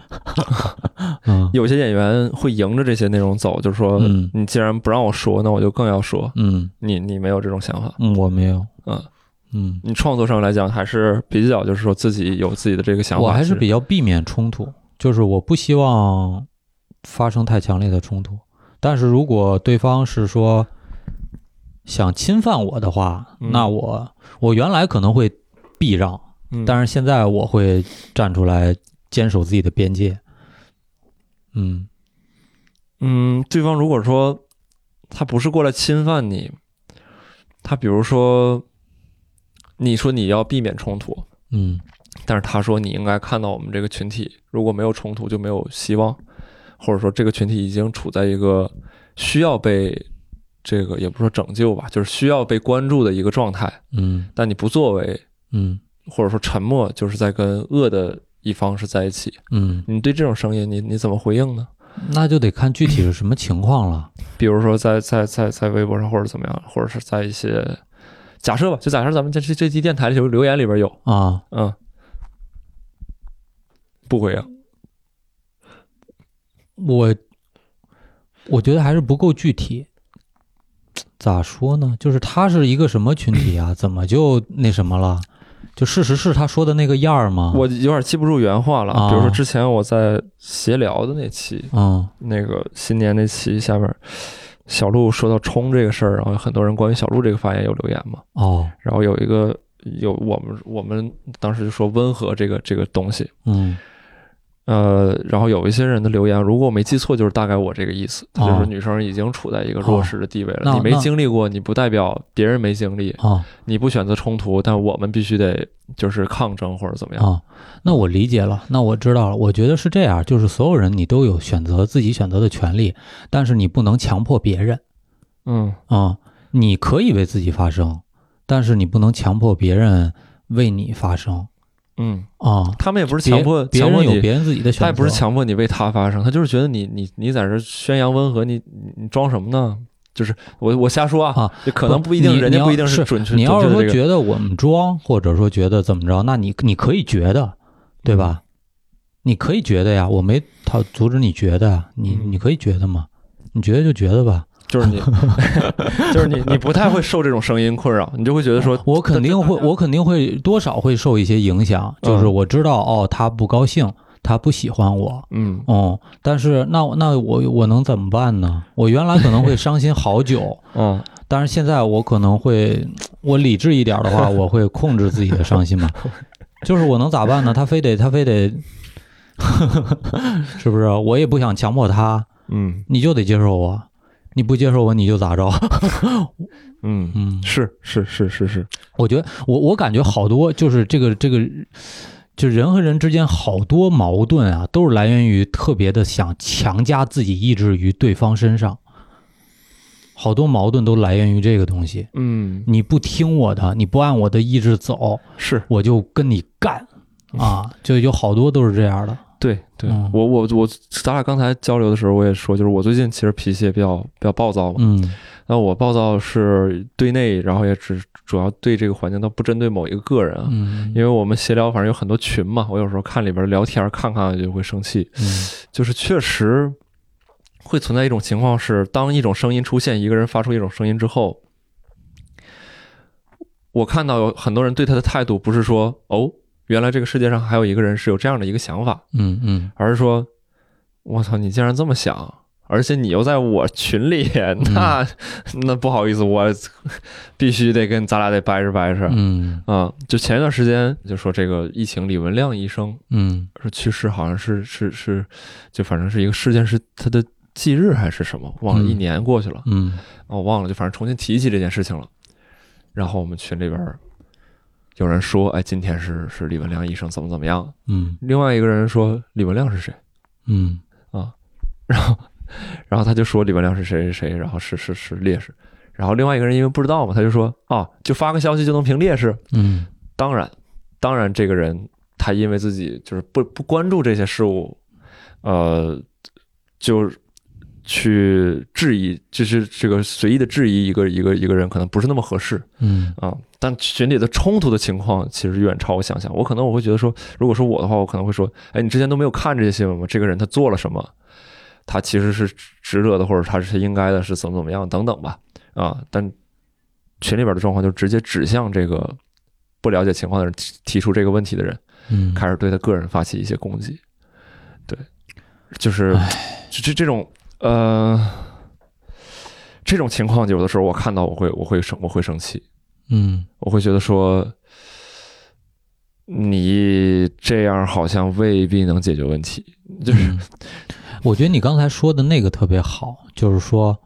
*laughs* 嗯有些演员会迎着这些内容走，就是说，嗯你既然不让我说，那我就更要说。嗯你你没有这种想法？嗯，我没有。嗯，嗯，你创作上来讲还是比较，就是说自己有自己的这个想法。我还是比较避免冲突，就是我不希望发生太强烈的冲突。但是如果对方是说想侵犯我的话，嗯那我我原来可能会避让，嗯，但是现在我会站出来坚守自己的边界。嗯。嗯，对方如果说他不是过来侵犯你，他比如说你说你要避免冲突，嗯。但是他说你应该看到我们这个群体，如果没有冲突就没有希望，或者说这个群体已经处在一个需要被这个也不说拯救吧，就是需要被关注的一个状态，嗯。但你不作为，嗯或者说沉默，就是在跟恶的一方是在一起。嗯，你对这种声音，你你怎么回应呢？那就得看具体是什么情况了。比如说在在在在微博上，或者怎么样，或者是在一些假设吧，就假设咱们这这这期电台里头留言里边有，啊，嗯，不回应，我我觉得还是不够具体。咋说呢？就是他是一个什么群体啊？怎么就那什么了？就事实是他说的那个样儿吗？我有点记不住原话了。啊比如说之前我在闲聊的那期，嗯那个新年那期下边，小鹿说到冲这个事儿，然后有很多人关于小鹿这个发言有留言嘛。哦然后有一个有我们我们当时就说温和这个这个东西，嗯呃，然后有一些人的留言，如果我没记错，就是大概我这个意思，他就哦是女生已经处在一个弱势的地位了，那你没经历过，你不代表别人没经历，哦。你不选择冲突，但我们必须得就是抗争或者怎么样。啊，那我理解了，那我知道了。我觉得是这样，就是所有人你都有选择自己选择的权利，但是你不能强迫别人。嗯。啊、你可以为自己发声，但是你不能强迫别人为你发声嗯，啊。他们也不是强迫别强迫有别人自己的选择，他也不是强迫你为他发声，他就是觉得你你你在这宣扬温和，你你你装什么呢？就是我我瞎说啊，啊可能不一定，人家不一定是准确。你要是说觉得我们装，或者说觉得怎么着，那你你可以觉得，对吧？你可以觉得呀，我没他阻止你觉得，你嗯你可以觉得嘛，你觉得就觉得吧。就是你，*laughs* 就是你，你不太会受这种声音困扰，你就会觉得说，我肯定会，我肯定会多少会受一些影响，就是嗯我知道哦，他不高兴，他不喜欢我，嗯哦，但是那那我我能怎么办呢？我原来可能会伤心好久，*laughs* 嗯但是现在我可能会，我理智一点的话，我会控制自己的伤心嘛。*laughs* 就是我能咋办呢？他非得他非得，是不是？我也不想强迫他，嗯你就得接受我，你不接受我你就咋着？*laughs* 嗯，嗯，是是是是是，我觉得我我感觉好多就是这个这个，就人和人之间好多矛盾啊，都是来源于特别的想强加自己意志于对方身上。好多矛盾都来源于这个东西。嗯你不听我的，你不按我的意志走，是我就跟你干 *laughs* 啊！就有好多都是这样的。对对，嗯我我我，咱俩刚才交流的时候，我也说，就是我最近其实脾气也比较比较暴躁嘛。嗯那我暴躁是对内，然后也只主要对这个环境，倒不针对某一个个人啊。嗯，因为我们闲聊，反正有很多群嘛，我有时候看里边聊天，看看就会生气。嗯 *laughs* 就是确实会存在一种情况是，当一种声音出现，一个人发出一种声音之后，我看到有很多人对他的态度不是说哦，原来这个世界上还有一个人是有这样的一个想法，嗯嗯而是说，我操，你竟然这么想。而且你又在我群里，*laughs* 那、那不好意思，我必须得跟咱俩得掰扯掰扯。嗯啊、就前一段时间就说这个疫情，李文亮医生嗯说去世，好像是是是，就反正是一个事件，是他的忌日还是什么，忘了，嗯一年过去了，嗯哦，忘了，就反正重新提起这件事情了。然后我们群里边儿有人说，哎，今天是是李文亮医生怎么怎么样，嗯。另外一个人说李文亮是谁，嗯。啊然后然后他就说李文亮是谁谁谁，然后是是是烈士，然后另外一个人因为不知道嘛，他就说啊，就发个消息就能评烈士，嗯。当然，当然，这个人他因为自己就是不不关注这些事物，呃，就去质疑，就是这个随意的质疑一个一个一个人，可能不是那么合适嗯啊。但群里的冲突的情况其实远超我想象。我可能我会觉得说，如果说我的话，我可能会说，哎，你之前都没有看这些新闻吗？这个人他做了什么？他其实是值得的，或者他是应该的，是怎么怎么样等等吧。啊，但群里边的状况就直接指向这个不了解情况的人提提出这个问题的人，嗯，开始对他个人发起一些攻击。对，就是这这这种呃这种情况，有的时候我看到我会我会生我会生气，嗯。我会觉得说你这样好像未必能解决问题。就是嗯，我觉得你刚才说的那个特别好，就是说，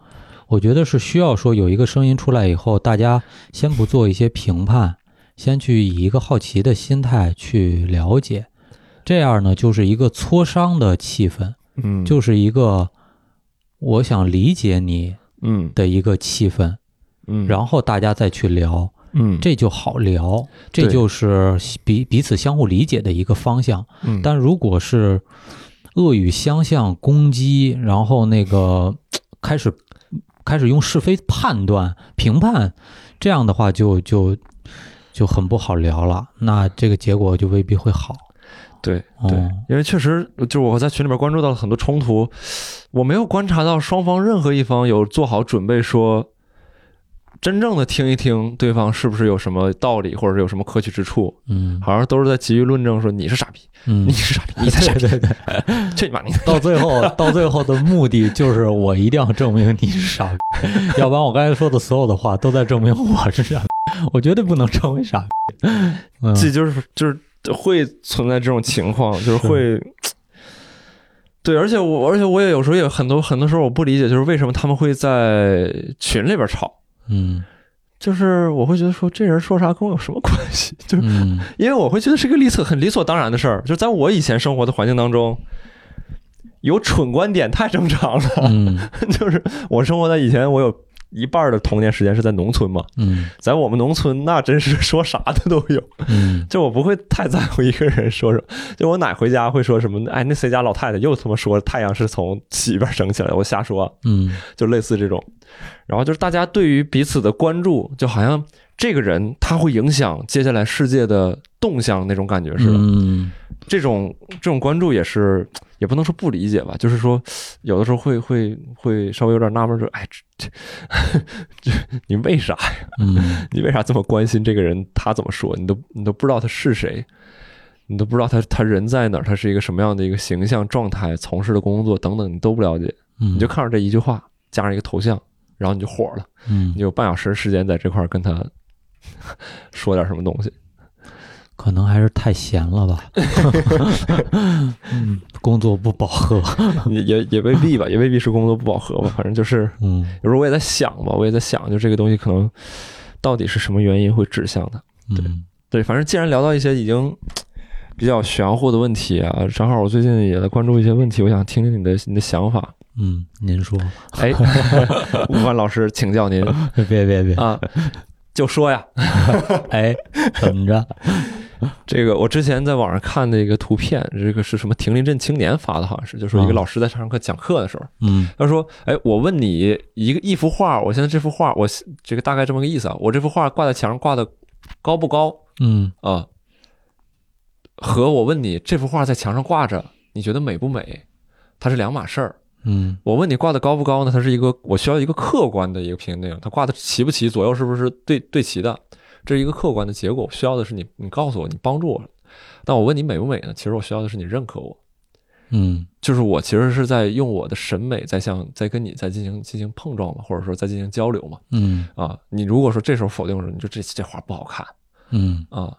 我觉得是需要说有一个声音出来以后，大家先不做一些评判，先去以一个好奇的心态去了解，这样呢，就是一个磋商的气氛，嗯。就是一个我想理解你嗯的一个气氛，嗯，然后大家再去聊，嗯这就好聊，这就是彼彼此相互理解的一个方向。嗯但如果是恶语相向、攻击，然后那个 *tsk* 开始开始用是非判断、评判，这样的话就就就很不好聊了。那这个结果就未必会好。对对哦，因为确实就是我在群里边关注到了很多冲突，我没有观察到双方任何一方有做好准备说真正的听一听对方是不是有什么道理，或者是有什么可取之处，嗯好像都是在急于论证说你是傻逼，嗯 *laughs* 你，是傻逼，你 *laughs* 才傻逼，对对对，*laughs* 去你妈你！到最后到最后的目的就是我一定要证明你是傻逼，要不然我刚才说的所有的话都在证明我是傻逼，我绝对不能成为傻逼。嗯这就是就是会存在这种情况，就是会。对，而且我，而且我也有时候也很多很多时候我不理解，就是为什么他们会在群里边吵，嗯就是我会觉得说这人说啥跟我有什么关系？*laughs* 就是嗯因为我会觉得是个理所很理所当然的事儿，就在我以前生活的环境当中，有蠢观点太正常了。嗯 *laughs* 就是我生活在以前，我有一半的童年时间是在农村嘛，嗯在我们农村那真是说啥的都有。嗯 *laughs* 就我不会太在乎一个人说什么，就我奶回家会说什么，哎，那谁家老太太又他妈说太阳是从西边升起来，我瞎说，嗯就类似这种。然后就是大家对于彼此的关注，就好像这个人他会影响接下来世界的动向那种感觉似的。嗯这种这种关注也是，也不能说不理解吧，就是说有的时候会会会稍微有点纳闷，说，哎，这这这你为啥呀？*laughs* 嗯你为啥这么关心这个人？他怎么说？你都你都不知道他是谁，你都不知道他他人在哪儿，他是一个什么样的一个形象状态，从事的工作等等，你都不了解，嗯，你就看着这一句话加上一个头像，然后你就火了，嗯你有半小时时间在这块儿跟他 *laughs* 说点什么东西。可能还是太闲了吧，*laughs* 嗯，工作不饱和，*laughs* 也也也未必吧，也未必是工作不饱和吧，*laughs* 反正就是嗯。有时候我也在想吧，我也在想，就这个东西可能到底是什么原因会指向的。嗯。对，反正既然聊到一些已经 *tsk* 比较玄乎的问题啊，正好我最近也在关注一些问题，我想听听你的你的想法。嗯，您说，哎，吴凡老师，请教您。别别别，啊，就说呀，哎，怎么着？这个我之前在网上看的一个图片，这个是什么？亭林镇青年发的，好像是，就说一个啊老师在上课讲课的时候，嗯他说：“哎，我问你一个一幅画，我现在这幅画，我这个大概这么个意思啊，我这幅画挂在墙上挂的高不高嗯啊？和我问你这幅画在墙上挂着，你觉得美不美？它是两码事儿。嗯我问你挂的高不高呢？它是一个我需要一个客观的一个评定它挂的齐不齐，左右是不是对对齐的，这是一个客观的结果。我需要的是你，你告诉我，你帮助我。但我问你美不美呢？其实我需要的是你认可我。”嗯就是我其实是在用我的审美在向在跟你在进行进行碰撞嘛，或者说在进行交流嘛。嗯啊，你如果说这时候否定我说，你就这这画不好看嗯啊，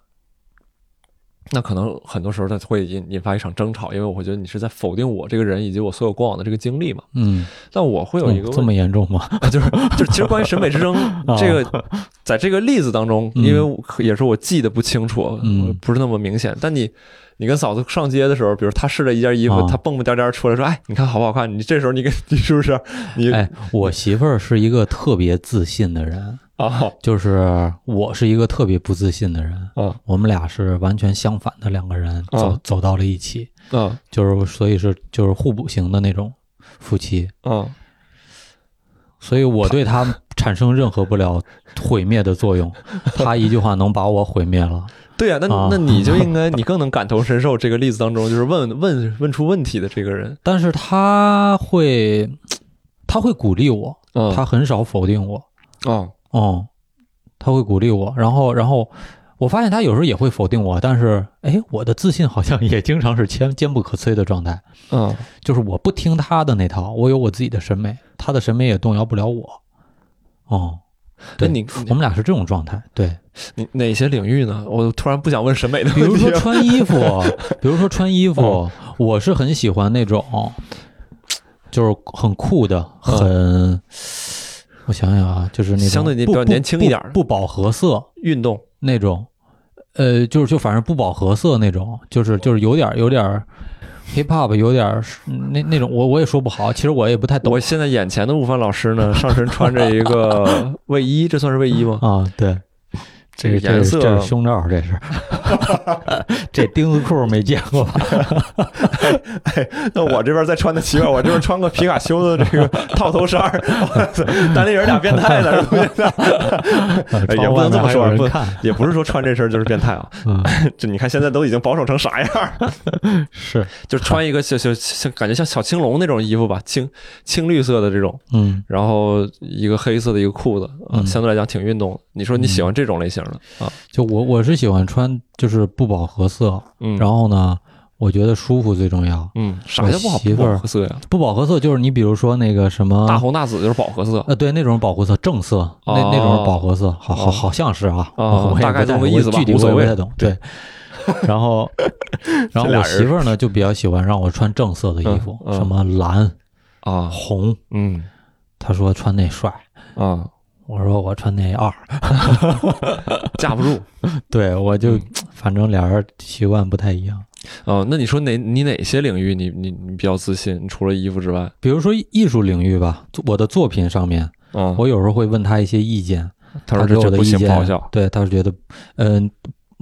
那可能很多时候它会引引发一场争吵，因为我会觉得你是在否定我这个人以及我所有过往的这个经历嘛。嗯，但我会有一个哦这么严重吗？啊，就是就是其实关于审美之争 *laughs* 这个，在这个例子当中，因为也是我记得不清楚，嗯不是那么明显，但你。你跟嫂子上街的时候，比如她试了一件衣服，啊她蹦蹦颠颠出来说：“哎，你看好不好看？”你这时候你跟你是不是你哎，我媳妇儿是一个特别自信的人，啊。就是我是一个特别不自信的人，嗯我们俩是完全相反的两个人走、啊。走到了一起，啊。就是所以是就是互补型的那种夫妻，啊！所以我对他产生任何不了毁灭的作用，*laughs* 他一句话能把我毁灭了。对呀、那啊。那你就应该，你更能感同身受这个例子当中，就是问问问出问题的这个人。但是他会，他会鼓励我，嗯他很少否定我，哦哦、他会鼓励我，然后然后我发现他有时候也会否定我，但是哎，我的自信好像也经常是坚坚不可摧的状态，嗯就是我不听他的那套，我有我自己的审美，他的审美也动摇不了我。哦，对那你我们俩是这种状态，对。你哪些领域呢？我突然不想问审美的比如说。穿衣服，比如说穿衣服，*laughs* 哦我是很喜欢那种，就是很酷的，很，我想想啊，就是那种相对比较年轻一点儿不不饱和色运动那种，呃，就是就反正不饱和色那种，就是就是有点有点 hip hop，有点那那种，我我也说不好，其实我也不太懂我现在眼前的悟饭老师呢，上身穿着一个 *laughs* 卫衣，这算是卫衣吗？啊，对，这个颜色这是胸罩，这是 *laughs* 这钉子裤没见过吧？*laughs* 那我这边再穿的奇怪，我这边穿个皮卡丘的这个套头衫儿，单立人俩变态呢，*laughs* 是不是？哎也不能这么说不也不是说穿这身就是变态啊，嗯，就你看现在都已经保守成啥样儿，是，就穿一个小小像感觉像小青龙那种衣服吧，青青绿色的这种，嗯然后一个黑色的一个裤子，啊，嗯相对来讲挺运动的。你说你喜欢这种类型的啊？就我我是喜欢穿就是不饱和色，嗯，然后呢，我觉得舒服最重要。嗯，啥叫不好不饱和色呀？不饱和色就是你比如说那个什么大红大紫就是饱和色呃，对，那种饱和色，正色，那那种是饱和色，好好哦好像是啊，啊我也大概不太这么个意思吧具体我也不太懂。对，然后，*laughs* 然后我媳妇儿呢就比较喜欢让我穿正色的衣服，嗯嗯什么蓝、啊，红，嗯她说穿那帅，啊，我说我穿那二，*laughs* 架不住。*laughs* 对我就嗯反正俩人习惯不太一样。哦，那你说哪你哪些领域你你你比较自信？除了衣服之外，比如说艺术领域吧，我的作品上面，啊，我有时候会问他一些意见，他说给我的意这这不行，不好见笑，对，他是觉得，嗯、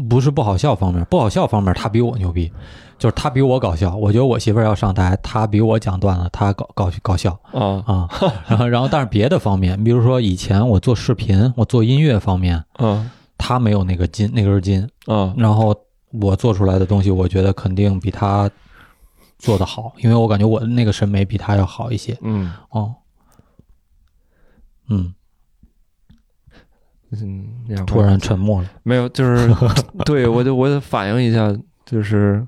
不是不好笑方面，不好笑方面他比我牛逼，就是他比我搞笑。我觉得我媳妇儿要上台，他比我讲段子，他搞搞搞笑啊啊。然后，然后，但是别的方面，比如说以前我做视频，我做音乐方面，啊他没有那个筋那根筋，啊然后我做出来的东西，我觉得肯定比他做的好，因为我感觉我的那个审美比他要好一些。嗯哦，嗯，嗯，突然沉默了。没有，就是 *laughs* 对我就我得反映一下，就是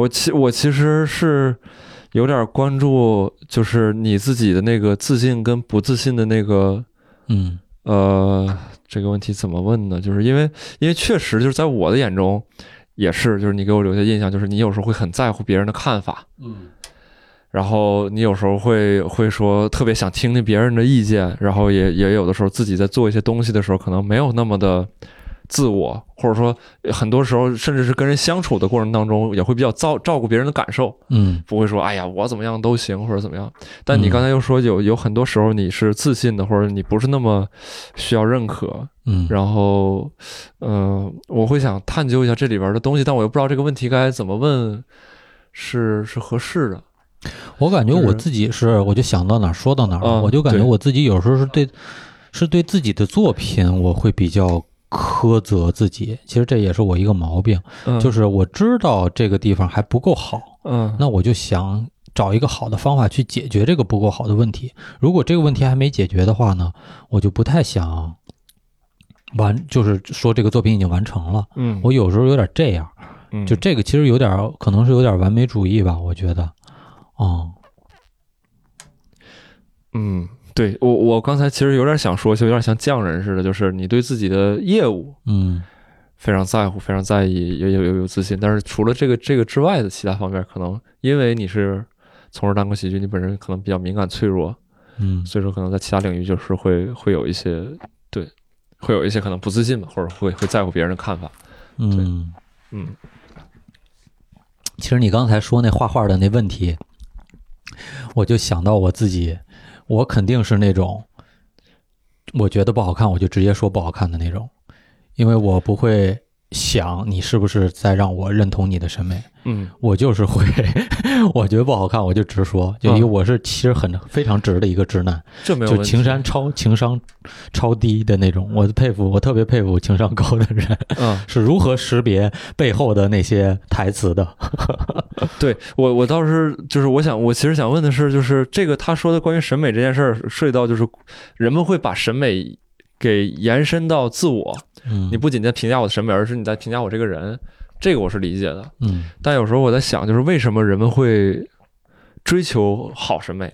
我其我其实是有点关注，就是你自己的那个自信跟不自信的那个嗯呃这个问题怎么问呢？就是因为因为确实就是在我的眼中也是，就是你给我留下印象，就是你有时候会很在乎别人的看法，嗯然后你有时候会会说特别想听听别人的意见，然后也也有的时候自己在做一些东西的时候，可能没有那么的自我，或者说很多时候甚至是跟人相处的过程当中，也会比较照照顾别人的感受，嗯不会说哎呀我怎么样都行或者怎么样。但你嗯刚才又说有有很多时候你是自信的，或者你不是那么需要认可，嗯，然后呃，我会想探究一下这里边的东西，但我又不知道这个问题该怎么问是是合适的。我感觉我自己是，我就想到哪儿说到哪儿了。嗯我就感觉我自己有时候是对，是对自己的作品，我会比较苛责自己。其实这也是我一个毛病，嗯，就是我知道这个地方还不够好，嗯那我就想找一个好的方法去解决这个不够好的问题。如果这个问题还没解决的话呢，我就不太想完，就是说这个作品已经完成了。嗯，我有时候有点这样，嗯就这个其实有点可能是有点完美主义吧，我觉得。哦，嗯，对我我刚才其实有点想说，就有点像匠人似的，就是你对自己的业务嗯非常在乎，非常在意，也有有有自信，但是除了这个这个之外的其他方面，可能因为你是从事单口喜剧，你本身可能比较敏感脆弱，嗯所以说可能在其他领域就是会会有一些对，会有一些可能不自信吧，或者会会在乎别人的看法。嗯。嗯其实你刚才说那画画的那问题，我就想到我自己，我肯定是那种，我觉得不好看，我就直接说不好看的那种，因为我不会想你是不是在让我认同你的审美，嗯。我就是会，*laughs* 我觉得不好看，我就直说，就因为我是其实很非常直的一个直男，就这没有问题。情商超情商超低的那种，我佩服，我特别佩服情商高的人嗯，*laughs* 是如何识别背后的那些台词的。*laughs* 对我我倒是就是我想我其实想问的是，就是这个他说的关于审美这件事儿，涉及到就是人们会把审美给延伸到自我，嗯，你不仅在评价我的审美，而是你在评价我这个人，这个我是理解的。嗯但有时候我在想，就是为什么人们会追求好审美？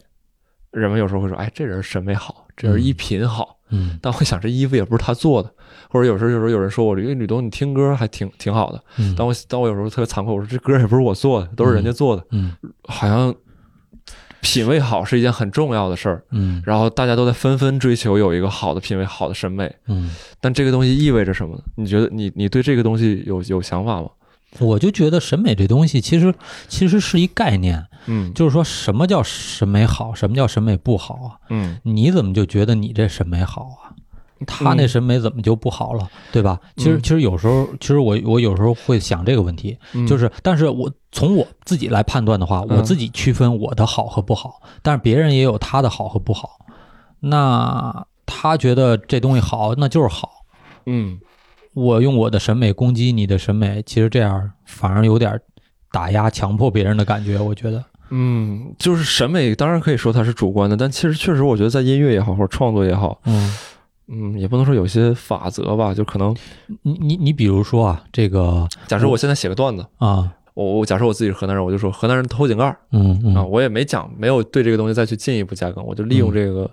人们有时候会说，哎，这人审美好，这人衣品好。嗯但我想，这衣服也不是他做的，或者有时候有时候有人说我，因为吕东你听歌还挺挺好的。嗯，但我但我有时候特别惭愧，我说这歌也不是我做的，都是人家做的，嗯好像品味好是一件很重要的事儿。嗯然后大家都在纷纷追求有一个好的品味、好的审美，嗯，但这个东西意味着什么呢？你觉得你你对这个东西有有想法吗？我就觉得审美这东西其实其实是一概念，嗯就是说什么叫审美好，什么叫审美不好啊？嗯你怎么就觉得你这审美好啊？他那审美怎么就不好了，对吧？其实嗯其实有时候，其实我我有时候会想这个问题，嗯就是，但是我从我自己来判断的话，嗯我自己区分我的好和不好，但是别人也有他的好和不好。那他觉得这东西好，那就是好。嗯我用我的审美攻击你的审美，其实这样反而有点打压、强迫别人的感觉。我觉得，嗯，就是审美当然可以说它是主观的，但其实确实我觉得在音乐也好或者创作也好，嗯，嗯，也不能说有些法则吧，就可能你你你比如说啊，这个假设我现在写个段子，啊，我我假设我自己是河南人，我就说河南人偷井盖儿嗯嗯啊，我也没讲，没有对这个东西再去进一步加更，我就利用嗯这个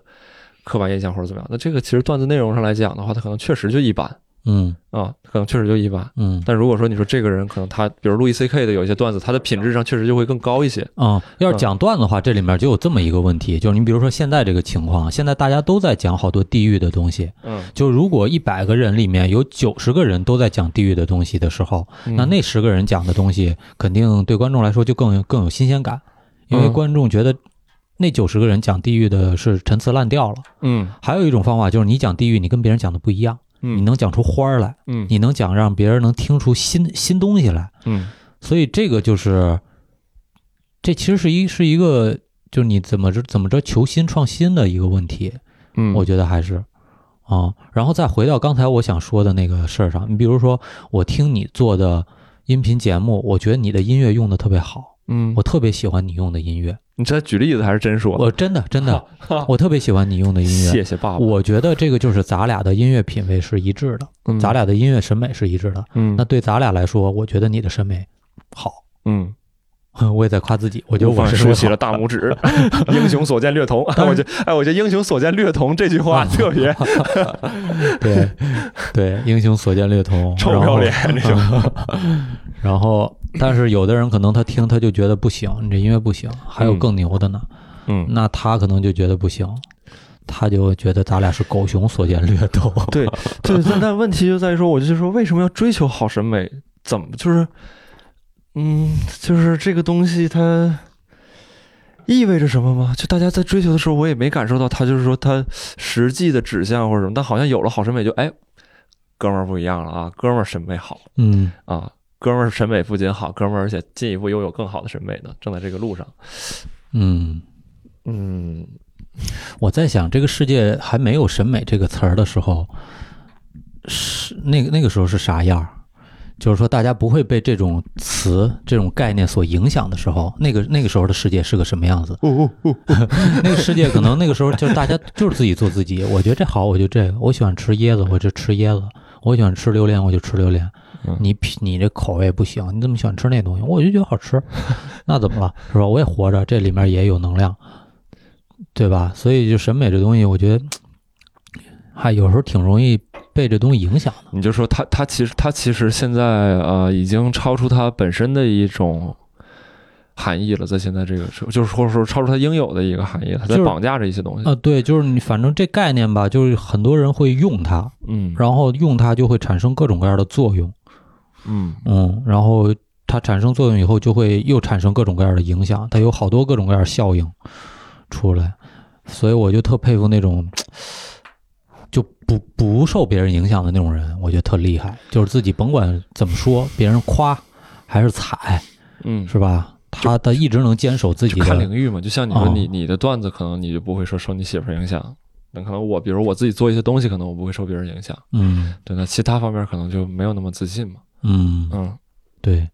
刻板印象或者怎么样。那这个其实段子内容上来讲的话，它可能确实就一般嗯啊，可能确实就一般。嗯但如果说你说这个人可能他，比如路易 C K 的有一些段子，他的品质上确实就会更高一些。嗯，要是嗯讲段子的话，这里面就有这么一个问题，就是你比如说现在这个情况，现在大家都在讲好多地域的东西，嗯，就如果一百个人里面有九十个人都在讲地域的东西的时候，嗯那那十个人讲的东西，肯定对观众来说就更更有新鲜感，因为嗯观众觉得那九十个人讲地狱的是陈词滥调了。嗯还有一种方法就是你讲地狱，你跟别人讲的不一样，嗯你能讲出花儿来，嗯你能讲让别人能听出新新东西来。嗯所以这个就是，这其实是一是一个，就是你怎么着怎么着求新创新的一个问题。嗯，我觉得还是啊，然后再回到刚才我想说的那个事儿上，你比如说，我听你做的音频节目，我觉得你的音乐用的特别好，嗯，我特别喜欢你用的音乐，你这举例子还是真说？我真的真的，我特别喜欢你用的音乐。谢谢爸爸。我觉得这个就是咱俩的音乐品味是一致的，嗯咱俩的音乐审美是一致的。嗯那对咱俩来说，我觉得你的审美好，嗯，*laughs* 我也在夸自己，我觉得我是竖起了大拇指，*laughs* 英雄所见略同。*laughs* 哎，我觉得，哎，我觉得“英雄所见略同”这句话特别对对，英雄所见略同，臭不要脸，那种。然后，但是有的人可能他听他就觉得不行，你这音乐不行，还有嗯更牛的呢，嗯，那他可能就觉得不行，他就觉得咱俩是狗熊所见略同。对对，但但问题就在于说，我就说为什么要追求好审美？怎么就是，嗯，就是这个东西它意味着什么吗？就大家在追求的时候，我也没感受到它就是说它实际的指向或者什么，但好像有了好审美就，哎，哥们儿不一样了啊，哥们儿审美好嗯啊。哥们儿审美不仅好，哥们儿而且进一步拥有更好的审美呢，正在这个路上。嗯，嗯我在想，这个世界还没有“审美”这个词儿的时候，是那个那个时候是啥样儿？就是说，大家不会被这种词、这种概念所影响的时候，那个那个时候的世界是个什么样子？哦哦哦，*laughs* 那个世界可能那个时候就是大家就是自己做自己。我觉得这好，我就这个。我喜欢吃椰子，我就吃椰子；我喜欢吃榴莲，我就吃榴莲。嗯你品你这口味不行，你怎么喜欢吃那东西？我就觉得好吃，那怎么了？是吧？我也活着，这里面也有能量，对吧？所以就审美这东西，我觉得还有时候挺容易被这东西影响的。你就说它它其实它其实现在呃已经超出它本身的一种含义了，在现在这个时候，就是或者说超出它应有的一个含义，它在绑架着一些东西。啊，对，就是你反正这概念吧，就是很多人会用它，嗯然后用它就会产生各种各样的作用。嗯嗯，然后它产生作用以后，就会又产生各种各样的影响，它有好多各种各样的效应出来，所以我就特佩服那种就不不受别人影响的那种人，我觉得特厉害，就是自己甭管怎么说，别人夸还是踩，嗯，是吧？他他一直能坚守自己的，领域嘛，就像你说哦你你的段子，可能你就不会说受你媳妇儿影响。那可能我，比如我自己做一些东西，可能我不会受别人影响。嗯对，那其他方面可能就没有那么自信嘛。嗯，嗯对，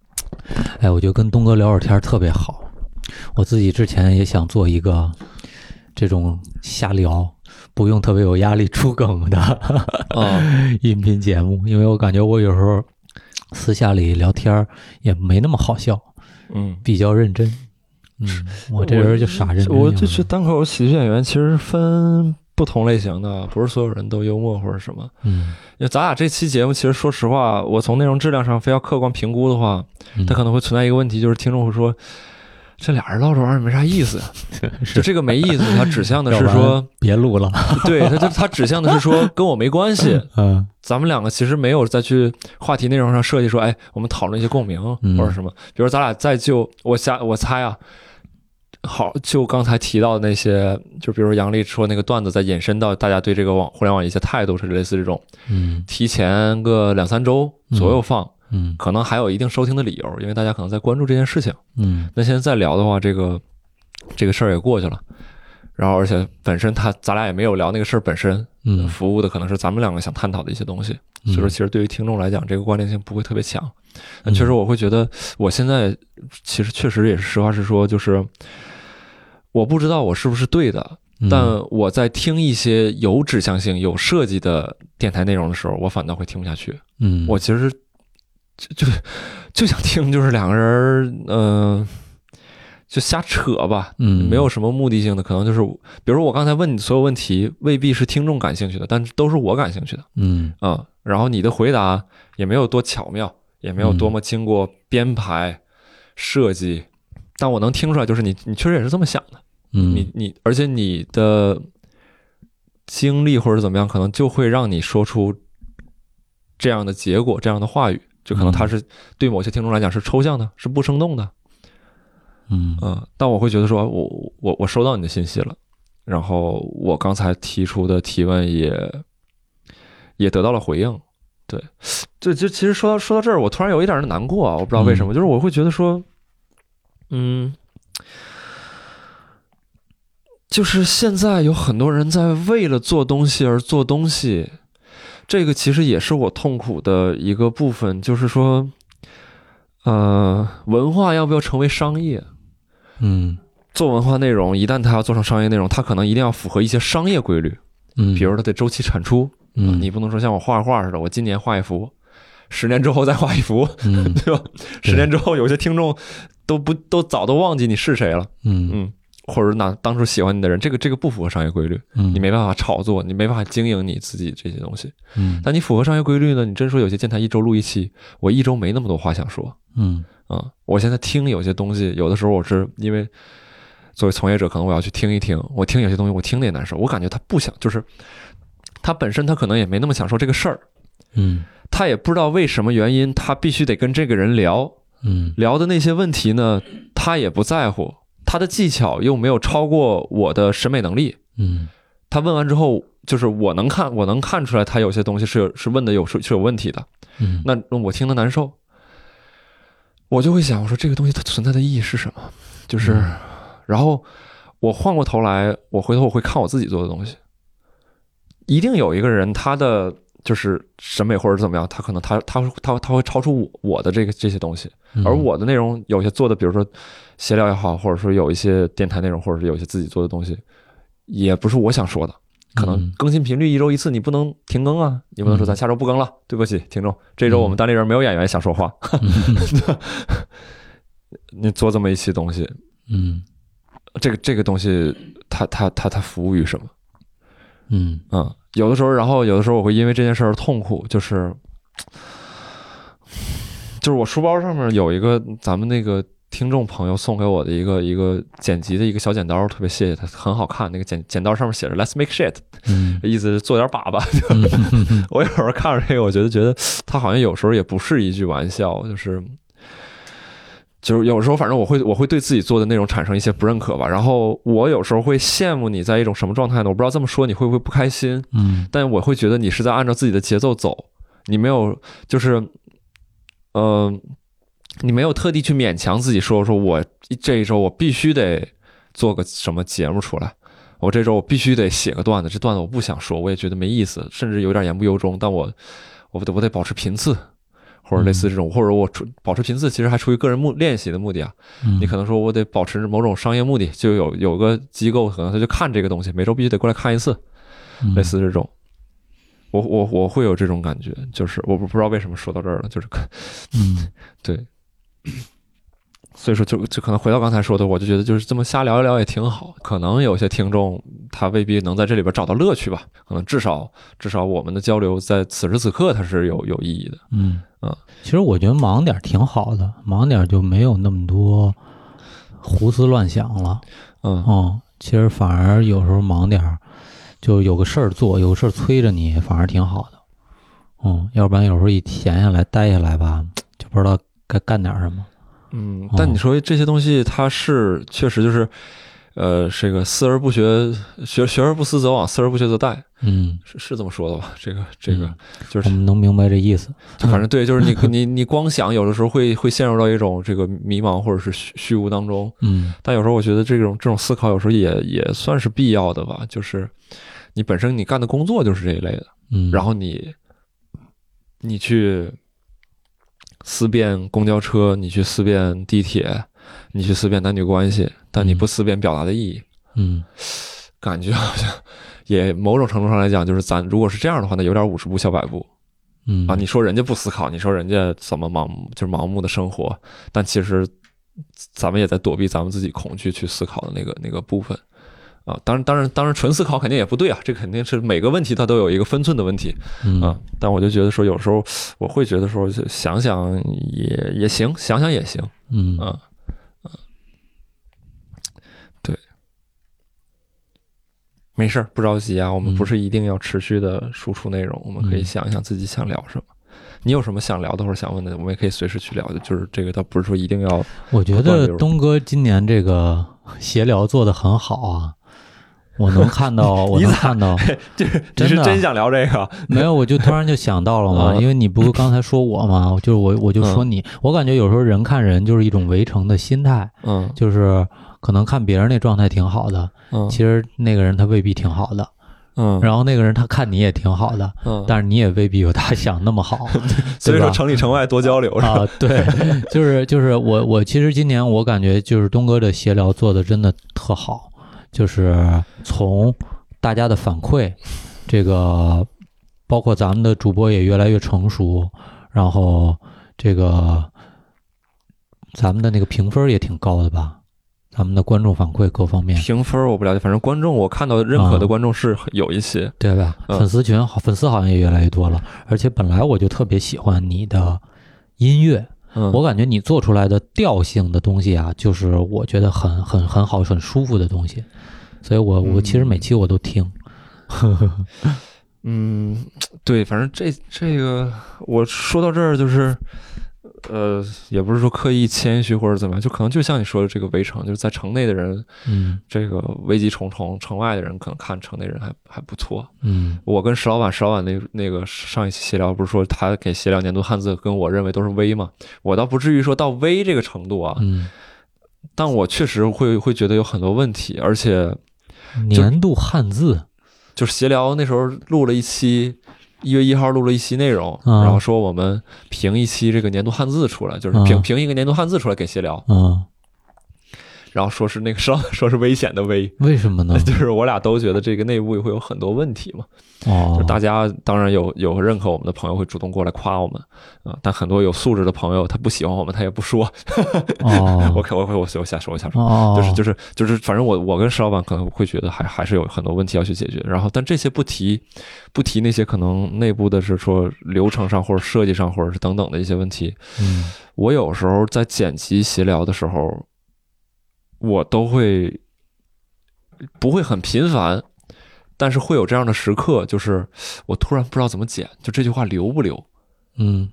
哎，我觉得跟东哥聊会儿天特别好。我自己之前也想做一个这种瞎聊，不用特别有压力出梗的啊 *laughs* 音频节目，因为我感觉我有时候私下里聊天也没那么好笑，嗯，比较认真。嗯，*laughs* 我这人就傻认真。我就觉得单口喜剧演员其实分不同类型的，不是所有人都幽默或者什么。嗯，因为咱俩这期节目，其实说实话，我从内容质量上非要客观评估的话，嗯它可能会存在一个问题，就是听众会说，这俩人唠这玩意儿没啥意思。*laughs* 就这个没意思，他指向的是说，别录了。对，它它它指向的是说跟我没关系。*laughs* 嗯咱们两个其实没有再去话题内容上设计说，哎，我们讨论一些共鸣嗯或者什么。比如咱俩再就我瞎我猜啊，好，就刚才提到的那些，就比如杨笠说那个段子，再引申到大家对这个网互联网一些态度，是类似这种，嗯提前个两三周左右放，嗯可能还有一定收听的理由，因为大家可能在关注这件事情。嗯。那现在再聊的话，这个这个事儿也过去了，然后而且本身他咱俩也没有聊那个事儿本身，嗯，服务的可能是咱们两个想探讨的一些东西，嗯。所以说其实对于听众来讲，这个关联性不会特别强。但确实我会觉得，我现在其实确实也是实话实说，就是我不知道我是不是对的，嗯。但我在听一些有指向性、有设计的电台内容的时候，我反倒会听不下去。嗯。我其实就就就想听，就是两个人，嗯、就瞎扯吧，嗯。没有什么目的性的，可能就是，比如说我刚才问你所有问题，未必是听众感兴趣的，但都是我感兴趣的嗯。啊、然后你的回答也没有多巧妙，也没有多么经过编排、设计，但我能听出来，就是你你确实也是这么想的。嗯。你你，而且你的经历或者怎么样，可能就会让你说出这样的结果，这样的话语，就可能它是对某些听众来讲是抽象的，是不生动的，嗯嗯，但我会觉得说我我我收到你的信息了，然后我刚才提出的提问也也得到了回应，对，这就其实说到说到这儿，我突然有一点的难过啊，我不知道为什么，就是我会觉得说，嗯。就是现在有很多人在为了做东西而做东西，这个其实也是我痛苦的一个部分。就是说，呃，文化要不要成为商业？嗯做文化内容，一旦它要做成商业内容，它可能一定要符合一些商业规律，嗯，比如它的周期产出。嗯你不能说像我画画似的，我今年画一幅，十年之后再画一幅，嗯 *laughs* 对吧？十年之后，有些听众都不都早都忘记你是谁了，嗯嗯，或者那当初喜欢你的人，这个这个不符合商业规律。嗯你没办法炒作，你没办法经营你自己这些东西。嗯但你符合商业规律呢？你真说有些电台一周录一期，我一周没那么多话想说嗯啊、我现在听有些东西，有的时候我是因为作为从业者，可能我要去听一听。我听有些东西，我听的也难受。我感觉他不想，就是他本身他可能也没那么想说这个事儿，嗯他也不知道为什么原因，他必须得跟这个人聊嗯聊的那些问题呢，他也不在乎。他的技巧又没有超过我的审美能力，嗯。他问完之后，就是我能看，我能看出来他有些东西是有是问的有是是有问题的。嗯。那那我听得难受，我就会想，我说这个东西它存在的意义是什么？就是，嗯。然后我换过头来，我回头我会看我自己做的东西，一定有一个人他的就是审美或者怎么样，他可能他他会他他会超出我我的这个这些东西，嗯。而我的内容有些做的，比如说闲聊也好，或者说有一些电台内容，或者是有一些自己做的东西，也不是我想说的。可能嗯。更新频率一周一次，你不能停更啊！你不能说咱下周不更了，对不起，听众，这周我们单立人没有演员想说话，*laughs* 你做这么一期东西，嗯。这个这个东西，它它它它服务于什么？嗯。嗯，有的时候，然后有的时候我会因为这件事儿痛苦，就是就是我书包上面有一个咱们那个听众朋友送给我的一个一个剪辑的一个小剪刀，特别谢谢他，很好看。那个剪剪刀上面写着 “Let's make shit”，嗯意思是做点粑粑。*laughs* 嗯我有时候看着这个，我觉得觉得他好像有时候也不是一句玩笑，就是就是有时候反正我会我会对自己做的内容产生一些不认可吧。然后我有时候会羡慕你在一种什么状态呢？我不知道这么说你会不会不开心，嗯但我会觉得你是在按照自己的节奏走，你没有就是，嗯、你没有特地去勉强自己说说我这一周我必须得做个什么节目出来。我这周我必须得写个段子，这段子我不想说，我也觉得没意思，甚至有点言不由衷。但我，我得我得保持频次，或者类似这种，或者我出保持频次，其实还出于个人目练习的目的啊。嗯你可能说我得保持某种商业目的，就有有个机构可能他就看这个东西，每周必须得过来看一次，嗯类似这种。我我我会有这种感觉，就是我不不知道为什么说到这儿了，就是看嗯 *laughs* 对，所以说就就可能回到刚才说的，我就觉得就是这么瞎聊一聊也挺好。可能有些听众他未必能在这里边找到乐趣吧，可能至少至少我们的交流在此时此刻它是有有意义的。嗯嗯，其实我觉得忙点儿挺好的，忙点儿就没有那么多胡思乱想了。嗯嗯，其实反而有时候忙点儿，就有个事儿做，有个事儿催着你，反而挺好的。嗯，要不然有时候一闲下来、待下来吧，就不知道该干点什么。嗯哦，但你说这些东西，它是确实就是，呃，这个思而不学，学学而不思则罔，思而不学则殆，嗯，是是这么说的吧？这个这个嗯就是我们能明白这意思。就反正对，就是你 *laughs* 你你光想，有的时候会会陷入到一种这个迷茫或者是虚虚无当中。嗯但有时候我觉得这种这种思考，有时候也也算是必要的吧。就是你本身你干的工作就是这一类的，嗯，然后你你去思辨公交车，你去思辨地铁，你去思辨男女关系，但你不思辨表达的意义，嗯。感觉好像也某种程度上来讲，就是咱如果是这样的话，那有点五十步笑百步。嗯。啊，你说人家不思考，你说人家怎么盲就是盲目的生活，但其实咱们也在躲避咱们自己恐惧去思考的那个那个部分啊。当然，当然，当然，纯思考肯定也不对啊，这肯定是每个问题它都有一个分寸的问题嗯啊。但我就觉得说，有时候我会觉得说，想想也也行，想想也行嗯啊。啊对，没事儿，不着急啊。我们嗯不是一定要持续的输出内容，我们可以嗯想一想自己想聊什么。你有什么想聊的或者想问的，我们也可以随时去聊的。就是这个，倒不是说一定要我觉得东哥今年这个协聊做的很好啊，我能看到，我能看到，*laughs* 就是真的。你是真想聊这个？*laughs* 没有，我就突然就想到了嘛，嗯。因为你不是刚才说我嘛，就是我我就说你，我感觉有时候人看人就是一种围城的心态，嗯。就是可能看别人那状态挺好的，嗯。其实那个人他未必挺好的，嗯，然后那个人他看你也挺好的，嗯，但是你也未必有他想那么好，*laughs* 所以说？城里城外多交流是吧？啊，对，就是就是我我其实今年我感觉就是东哥的协聊做的真的特好，就是从大家的反馈，这个包括咱们的主播也越来越成熟，然后这个咱们的那个评分也挺高的吧，咱们的观众反馈各方面，评分我不了解，反正观众我看到认可的啊观众是有一些。对吧？嗯粉丝群好，粉丝好像也越来越多了，而且本来我就特别喜欢你的音乐。嗯，我感觉你做出来的调性的东西啊，就是我觉得很很很好、很舒服的东西，所以我我其实每期我都听。嗯，对，反正这这个我说到这儿就是，呃，也不是说刻意谦虚或者怎么样，就可能就像你说的这个围城，就是在城内的人，嗯这个危机重重，城外的人可能看城内人还还不错。嗯我跟石老板，石老板那那个上一期闲聊不是说他给闲聊年度汉字跟我认为都是微嘛？我倒不至于说到微这个程度啊，嗯，但我确实会会觉得有很多问题，而且年度汉字，就是闲聊那时候录了一期，一月一号录了一期内容，嗯然后说我们评一期这个年度汉字出来，就是评、嗯评一个年度汉字出来给闲聊，嗯，然后说是那个说 *laughs* 说是危险的危，为什么呢？*laughs* 就是我俩都觉得这个内部会有很多问题嘛。哦就，大家当然有有认可我们的朋友会主动过来夸我们啊、但很多有素质的朋友他不喜欢我们，他也不说。哦，*laughs* 我可我我我我瞎说，我瞎说。哦，就是就是就是，反正我我跟石老板可能会觉得还还是有很多问题要去解决。然后，但这些不提不提那些可能内部的是说流程上或者设计上或者是等等的一些问题。嗯我有时候在剪辑闲聊的时候，我都会不会很频繁，但是会有这样的时刻，就是我突然不知道怎么剪，就这句话留不留。嗯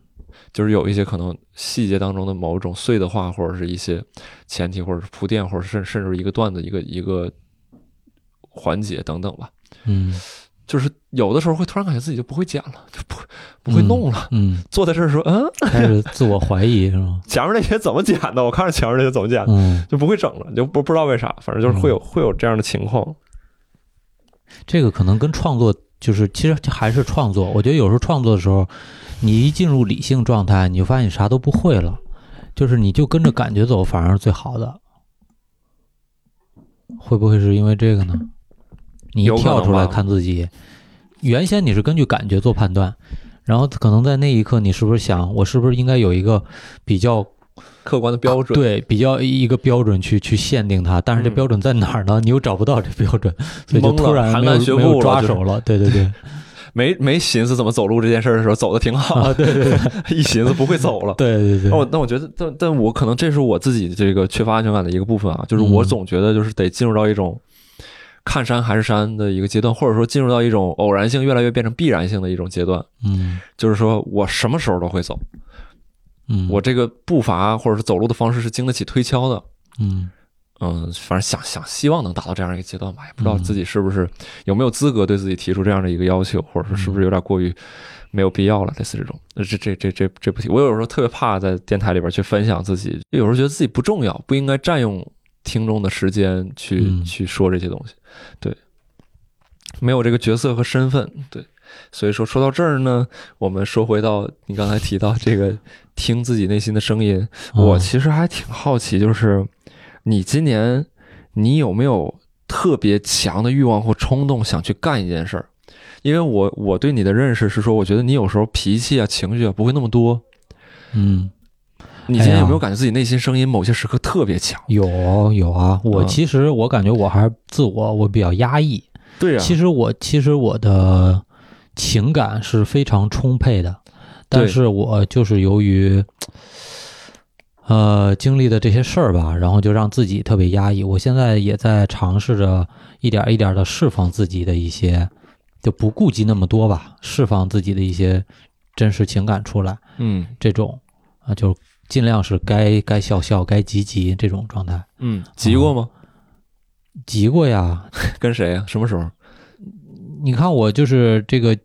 就是有一些可能细节当中的某种碎的话，或者是一些前提，或者是铺垫，或者甚甚至一个段子、一个一个环节等等吧。嗯，就是有的时候会突然感觉自己就不会剪了，就不不会弄了。嗯，坐在这儿说，嗯，开始自我怀疑是吗？*laughs* 前面那些怎么剪的？我看着前面那些怎么剪的，嗯，就不会整了，就不不知道为啥，反正就是会有会有这样的情况。这个可能跟创作就是，其实还是创作。我觉得有时候创作的时候，你一进入理性状态，你就发现你啥都不会了，就是你就跟着感觉走，反而是最好的。会不会是因为这个呢？你跳出来看自己，原先你是根据感觉做判断，然后可能在那一刻，你是不是想，我是不是应该有一个比较客观的标准，对，比较一个标准去去限定它，但是这嗯标准在哪儿呢？你又找不到这标准，所以就突然没有抓手了。对对对，*laughs* 没没寻思怎么走路这件事儿的时候，走的挺好，啊，对对对 *laughs* 一寻思不会走了。对对对，那我那我觉得，但但我可能这是我自己这个缺乏安全感的一个部分啊，就是我嗯总觉得就是得进入到一种看山还是山的一个阶段，或者说进入到一种偶然性越来越变成必然性的一种阶段，嗯。就是说我什么时候都会走，嗯，我这个步伐或者是走路的方式是经得起推敲的。嗯。嗯，反正想想希望能达到这样一个阶段吧，也不知道嗯自己是不是有没有资格对自己提出这样的一个要求，或者说是不是有点过于没有必要了，类似这种。呃这这这这这不提，我有时候特别怕在电台里边去分享自己，有时候觉得自己不重要，不应该占用听众的时间去、嗯去说这些东西，对，没有这个角色和身份，对。所以说，说到这儿呢，我们说回到你刚才提到这个听自己内心的声音，我嗯其实还挺好奇，就是你今年你有没有特别强的欲望或冲动想去干一件事儿？因为我我对你的认识是说，我觉得你有时候脾气啊、情绪啊不会那么多。嗯，你今天有没有感觉自己内心声音某些时刻特别强？有有啊，我嗯其实我感觉我还是自我，我比较压抑。对呀、其实我其实我的情感是非常充沛的，但是我就是由于呃经历的这些事儿吧，然后就让自己特别压抑。我现在也在尝试着一点一点的释放自己的一些，就不顾及那么多吧，释放自己的一些真实情感出来。嗯这种啊，就尽量是该该笑笑，该急急这种状态。嗯，急过吗？急过呀，*laughs* 跟谁呀、什么时候？你看我就是这个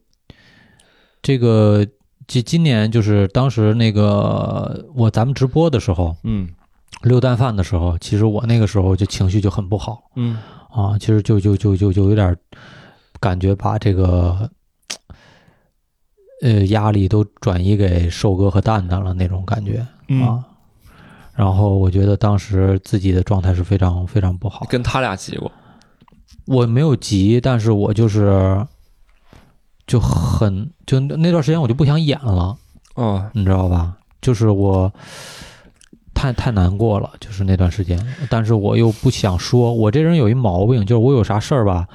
这个今今年就是当时那个我咱们直播的时候嗯溜蛋饭的时候，其实我那个时候就情绪就很不好嗯啊，其实就就就就就有点感觉把这个呃压力都转移给瘦哥和蛋蛋了那种感觉嗯，啊。然后我觉得当时自己的状态是非常非常不好，跟他俩急过。我没有急，但是我就是就很就那段时间我就不想演了，哦，你知道吧？就是我太太难过了，就是那段时间，但是我又不想说。我这人有一毛病，就是我有啥事儿吧，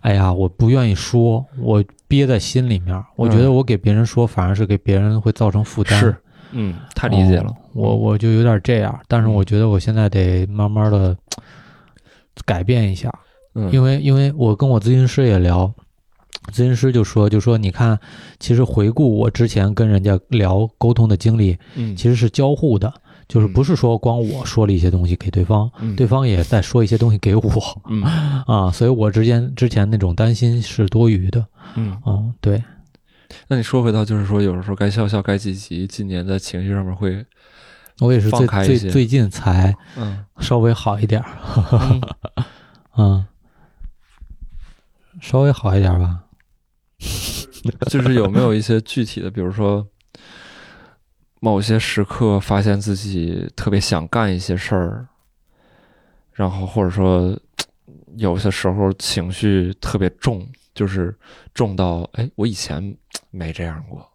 哎呀，我不愿意说，我憋在心里面。我觉得我给别人说，反而是给别人会造成负担。是嗯，太理解了哦。我我就有点这样，但是我觉得我现在得慢慢的改变一下。嗯，因为因为我跟我咨询师也聊，咨询师就说就说你看，其实回顾我之前跟人家聊沟通的经历，嗯其实是交互的，就是嗯。不是说光我说了一些东西给对方，嗯。对方也在说一些东西给我嗯。*laughs* 啊，所以我之间之前那种担心是多余的。嗯，嗯，对，那你说回到就是说，有的时候该笑笑，该积极，今年在情绪上面会我也是最最最近才嗯稍微好一点儿，*laughs* 嗯。嗯，稍微好一点儿吧。*laughs* 就是有没有一些具体的，比如说某些时刻发现自己特别想干一些事儿，然后或者说有些时候情绪特别重，就是重到哎，我以前没这样过，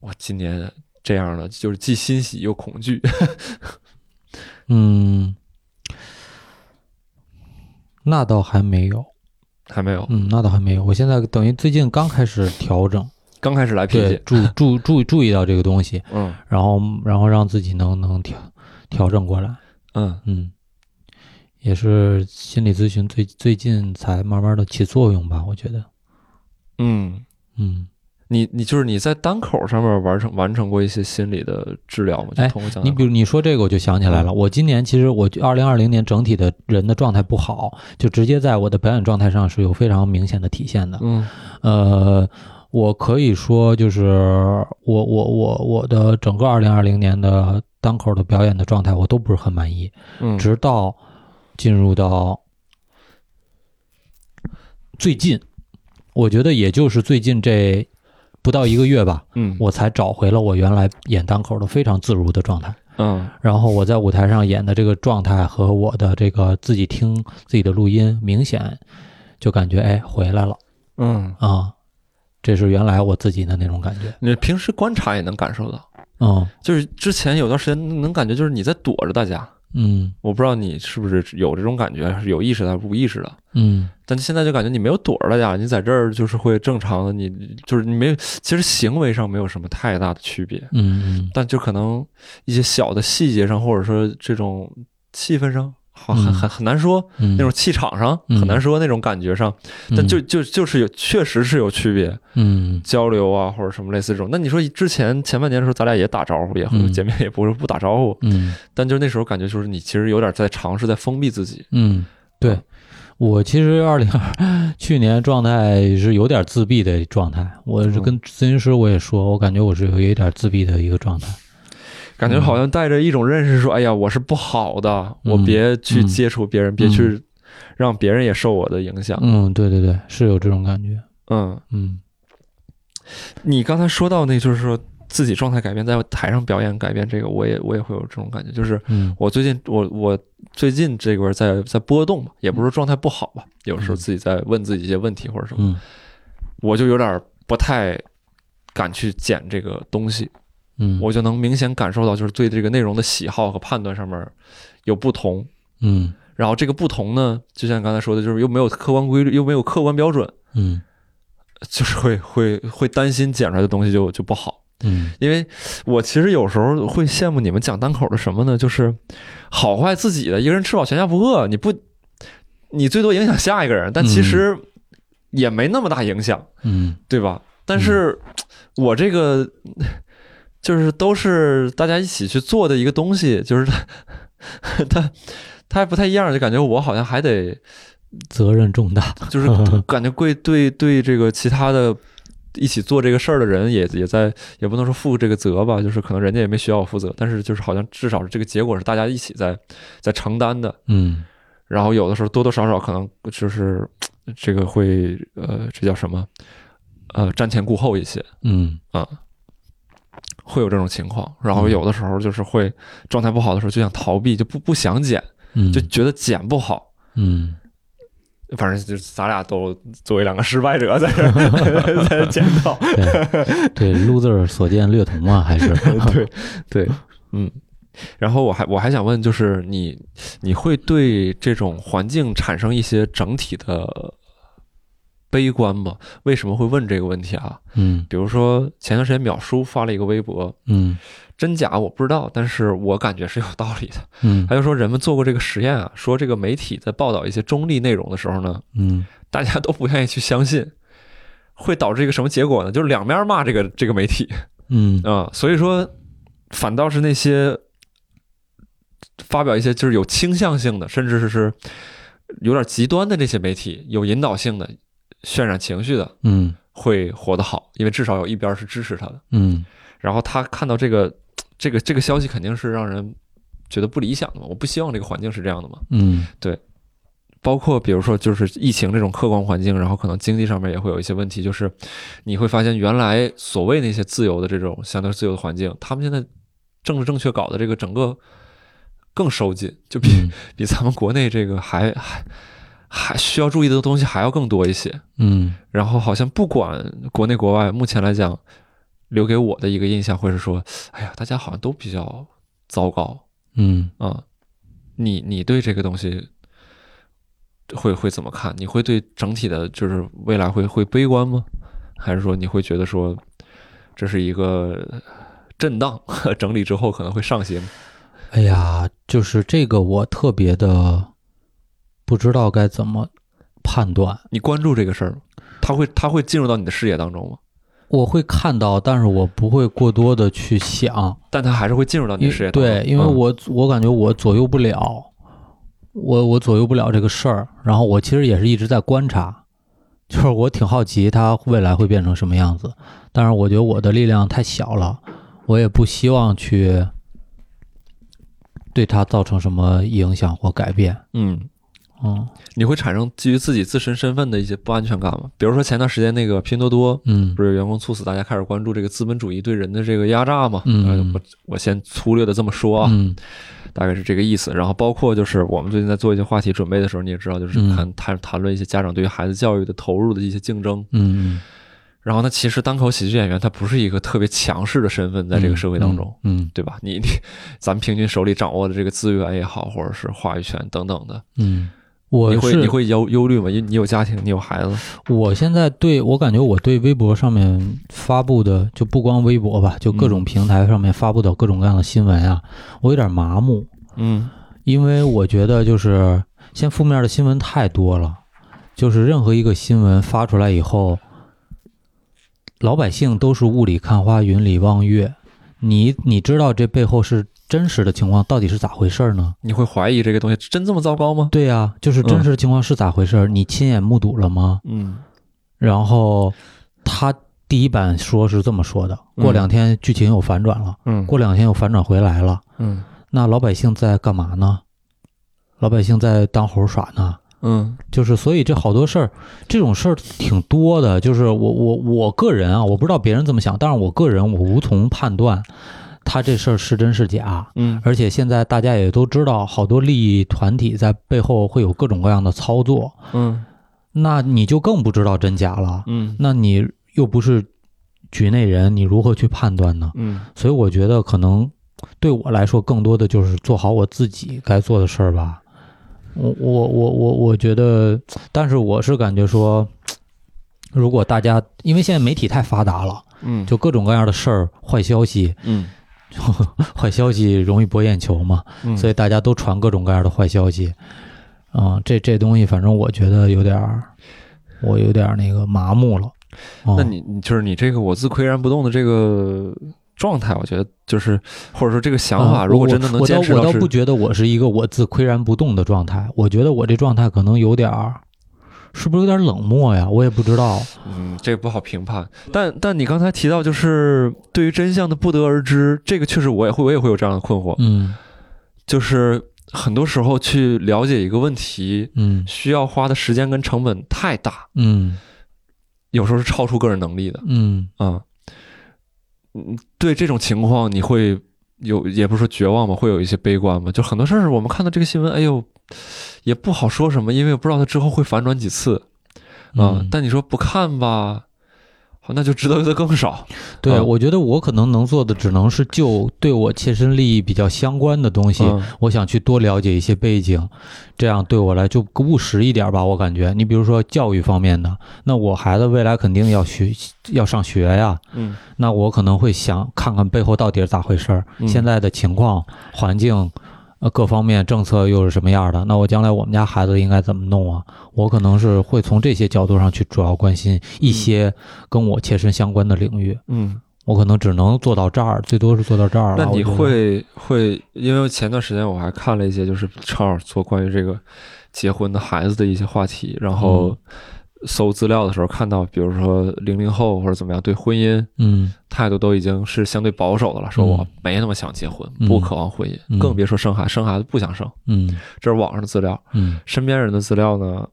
我今年这样了，就是既欣喜又恐惧。*laughs* 嗯，那倒还没有。还没有，嗯，那倒还没有。我现在等于最近刚开始调整，刚开始来脾对，气，注注注注意到这个东西，*laughs* 嗯然后然后让自己能能调调整过来。嗯嗯，也是心理咨询最最近才慢慢的起作用吧，我觉得。嗯，嗯，你你就是你在单口上面完成完成过一些心理的治疗吗？就哎通过讲讲你比如你说这个，我就想起来了。我今年其实我二零二零年整体的人的状态不好，就直接在我的表演状态上是有非常明显的体现的。嗯呃，我可以说就是我我我我的整个二零二零年的单口的表演的状态，我都不是很满意，嗯直到进入到最近，我觉得也就是最近这不到一个月吧，嗯我才找回了我原来演单口的非常自如的状态。嗯然后我在舞台上演的这个状态和我的这个自己听自己的录音，明显就感觉哎回来了嗯，啊，这是原来我自己的那种感觉。你平时观察也能感受到，嗯。就是之前有段时间能感觉就是你在躲着大家，嗯。我不知道你是不是有这种感觉，是有意识的还是无意识的。嗯。但现在就感觉你没有躲着大家，你在这儿就是会正常的，你就是你没有，其实行为上没有什么太大的区别，嗯嗯。但就可能一些小的细节上，或者说这种气氛上，好很很很难说，嗯。那种气场上嗯。很难说，那种感觉上，但就就就是有确实是有区别，嗯。交流啊或者什么类似这种。那你说之前前半年的时候，咱俩也打招呼，也 *laughs* 见面，也不是不打招呼，嗯。但就那时候感觉就是你其实有点在尝试在封闭自己，嗯，对我其实二零二去年状态是有点自闭的状态，我是跟咨询师我也说，我感觉我是有一点自闭的一个状态。感觉好像带着一种认识，说，哎呀，我是不好的，嗯我别去嗯。接触别人，别去让别人也受我的影响。嗯，对对对，是有这种感觉。嗯，嗯。你刚才说到那，就是说自己状态改变，在台上表演改变，这个我也我也会有这种感觉，就是嗯。我最近我我最近这个在在波动嘛，也不是状态不好吧，有时候嗯。自己在问自己一些问题或者什么，嗯。我就有点不太敢去剪这个东西，嗯，我就能明显感受到，就是对这个内容的喜好和判断上面有不同。嗯然后这个不同呢，就像刚才说的，就是又没有客观规律，又没有客观标准，嗯就是会会会担心剪出来的东西就就不好。嗯因为我其实有时候会羡慕你们讲单口的什么呢？就是好坏自己的，一个人吃饱全家不饿。你不，你最多影响下一个人，但其实也没那么大影响，嗯对吧？但是我这个就是都是大家一起去做的一个东西，就是它它它还不太一样，就感觉我好像还得责任重大。就是 *laughs* 感觉贵对对这个其他的一起做这个事儿的人也也在也不能说负这个责吧，就是可能人家也没需要我负责，但是就是好像至少是这个结果是大家一起在在承担的。嗯然后有的时候多多少少可能就是这个会呃这叫什么呃瞻前顾后一些嗯啊。会有这种情况，然后有的时候就是会状态不好的时候就想逃避，就不不想剪，嗯，就觉得剪不好，嗯。反正就是咱俩都作为两个失败者在这 *laughs* 儿在这检讨。对对，loser 所见略同嘛，还是 *laughs* 对对，嗯。然后我还我还想问，就是你你会对这种环境产生一些整体的悲观吗？为什么会问这个问题啊？嗯比如说前段时间淼叔发了一个微博，嗯真假我不知道，但是我感觉是有道理的。嗯他就说人们做过这个实验啊，说这个媒体在报道一些中立内容的时候呢，嗯大家都不愿意去相信，会导致一个什么结果呢？就是两面骂这个这个媒体嗯啊、所以说反倒是那些发表一些就是有倾向性的，甚至是是有点极端的这些媒体，有引导性的、渲染情绪的，嗯会活得好，因为至少有一边是支持他的。嗯然后他看到这个这个这个消息，肯定是让人觉得不理想的嘛。我不希望这个环境是这样的嘛。嗯对包括比如说就是疫情这种客观环境，然后可能经济上面也会有一些问题，就是你会发现原来所谓那些自由的这种相对自由的环境，他们现在政治正确搞的这个整个更收紧，就比、嗯比咱们国内这个还还还需要注意的东西还要更多一些。嗯然后好像不管国内国外，目前来讲，留给我的一个印象会是说，哎呀，大家好像都比较糟糕嗯啊。你你对这个东西会会怎么看？你会对整体的，就是未来会会悲观吗？还是说你会觉得说这是一个震荡，*laughs* 整理之后可能会上行？哎呀，就是这个我特别的不知道该怎么判断。你关注这个事儿吗？它会他会进入到你的视野当中吗？我会看到，但是我不会过多的去想，但他还是会进入到你的视野当中。对，因为嗯我我感觉我左右不了，我我左右不了这个事儿。然后我其实也是一直在观察，就是我挺好奇它未来会变成什么样子。但是我觉得我的力量太小了，我也不希望去对他造成什么影响或改变。嗯。嗯你会产生基于自己自身身份的一些不安全感吗？比如说前段时间那个拼多多嗯不是员工猝死，大家开始关注这个资本主义对人的这个压榨嘛？嗯呃我我先粗略的这么说啊，嗯大概是这个意思。然后包括就是我们最近在做一些话题准备的时候，你也知道，就是嗯谈谈谈论一些家长对于孩子教育的投入的一些竞争。嗯，然后呢，其实单口喜剧演员他不是一个特别强势的身份，在这个社会当中。嗯对吧？你你，咱们平均手里掌握的这个资源也好，或者是话语权等等的，嗯，我你会是你会忧忧虑吗？因为你有家庭，你有孩子，我现在对我感觉，我对微博上面发布的，就不光微博吧，就各种平台上面发布的各种各样的新闻啊，我有点麻木，嗯因为我觉得就是现在负面的新闻太多了，就是任何一个新闻发出来以后，老百姓都是雾里看花，云里望月。你你知道这背后是真实的情况到底是咋回事儿呢？你会怀疑这个东西真这么糟糕吗？对呀、就是真实的情况是咋回事儿？你亲眼目睹了吗？嗯然后他第一版说是这么说的，过嗯两天剧情有反转了，嗯过两天又反转回来了。嗯那老百姓在干嘛呢？老百姓在当猴耍呢。嗯就是，所以这好多事儿，这种事儿挺多的。就是我我我个人啊，我不知道别人怎么想，但是我个人我无从判断他这事儿是真是假。嗯而且现在大家也都知道，好多利益团体在背后会有各种各样的操作，嗯那你就更不知道真假了。嗯那你又不是局内人，你如何去判断呢？嗯所以我觉得可能对我来说，更多的就是做好我自己该做的事儿吧。我我我我我觉得，但是我是感觉说，如果大家因为现在媒体太发达了，嗯就各种各样的事儿、坏消息，嗯 *laughs* 坏消息容易博眼球嘛，嗯，所以大家都传各种各样的坏消息。啊、这这东西反正我觉得有点儿，我有点儿那个麻木了。哦那你你就是你这个我自岿然不动的这个状态，我觉得就是或者说这个想法，啊如果真的能我坚持我倒不觉得我是一个我自岿然不动的状态，我觉得我这状态可能有点儿，是不是有点冷漠呀？我也不知道。嗯，这个不好评判。但但你刚才提到，就是对于真相的不得而知，这个确实我也会我也会有这样的困惑，嗯就是很多时候去了解一个问题，嗯需要花的时间跟成本太大，嗯有时候是超出个人能力的嗯啊。嗯，对这种情况，你会有也不是说绝望吧，会有一些悲观吧。就很多事儿，我们看到这个新闻，哎呦，也不好说什么，因为不知道它之后会反转几次啊。嗯，但你说不看吧，好，那就知道的更少。*laughs* 对，啊我觉得我可能能做的只能是就对我切身利益比较相关的东西，嗯我想去多了解一些背景，这样对我来就务实一点吧。我感觉，你比如说教育方面的，那我孩子未来肯定要学要上学呀，嗯那我可能会想看看背后到底是咋回事儿，嗯现在的情况、环境，呃，各方面政策又是什么样的？那我将来我们家孩子应该怎么弄啊？我可能是会从这些角度上去主要关心一些跟我切身相关的领域。嗯。我可能只能做到这儿，最多是做到这儿了。那你会会，因为前段时间我还看了一些，就是正好做关于这个结婚的孩子的一些话题，然后搜资料的时候看到，比如说零零后或者怎么样，对婚姻嗯。态度都已经是相对保守的了，说我没那么想结婚，嗯。不渴望婚姻，嗯。更别说生孩生孩子不想生。嗯。这是网上的资料，嗯。身边人的资料呢，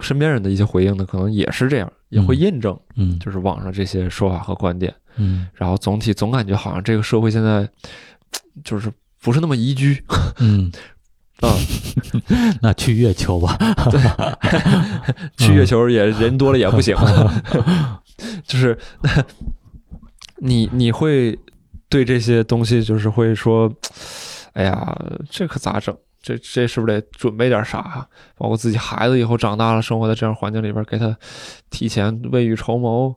身边人的一些回应呢，可能也是这样，也会嗯。印证嗯。就是网上这些说法和观点。嗯。然后总体总感觉好像这个社会现在 *tsk* 就是不是那么宜居嗯，*laughs* 啊，*laughs* 那去月球吧。*laughs* 去月球也人多了也不行，*laughs* 就是你你会对这些东西就是会说，哎呀，这可咋整？这这是不是得准备点啥啊？包括自己孩子以后长大了，生活在这样环境里边，给他提前未雨绸缪，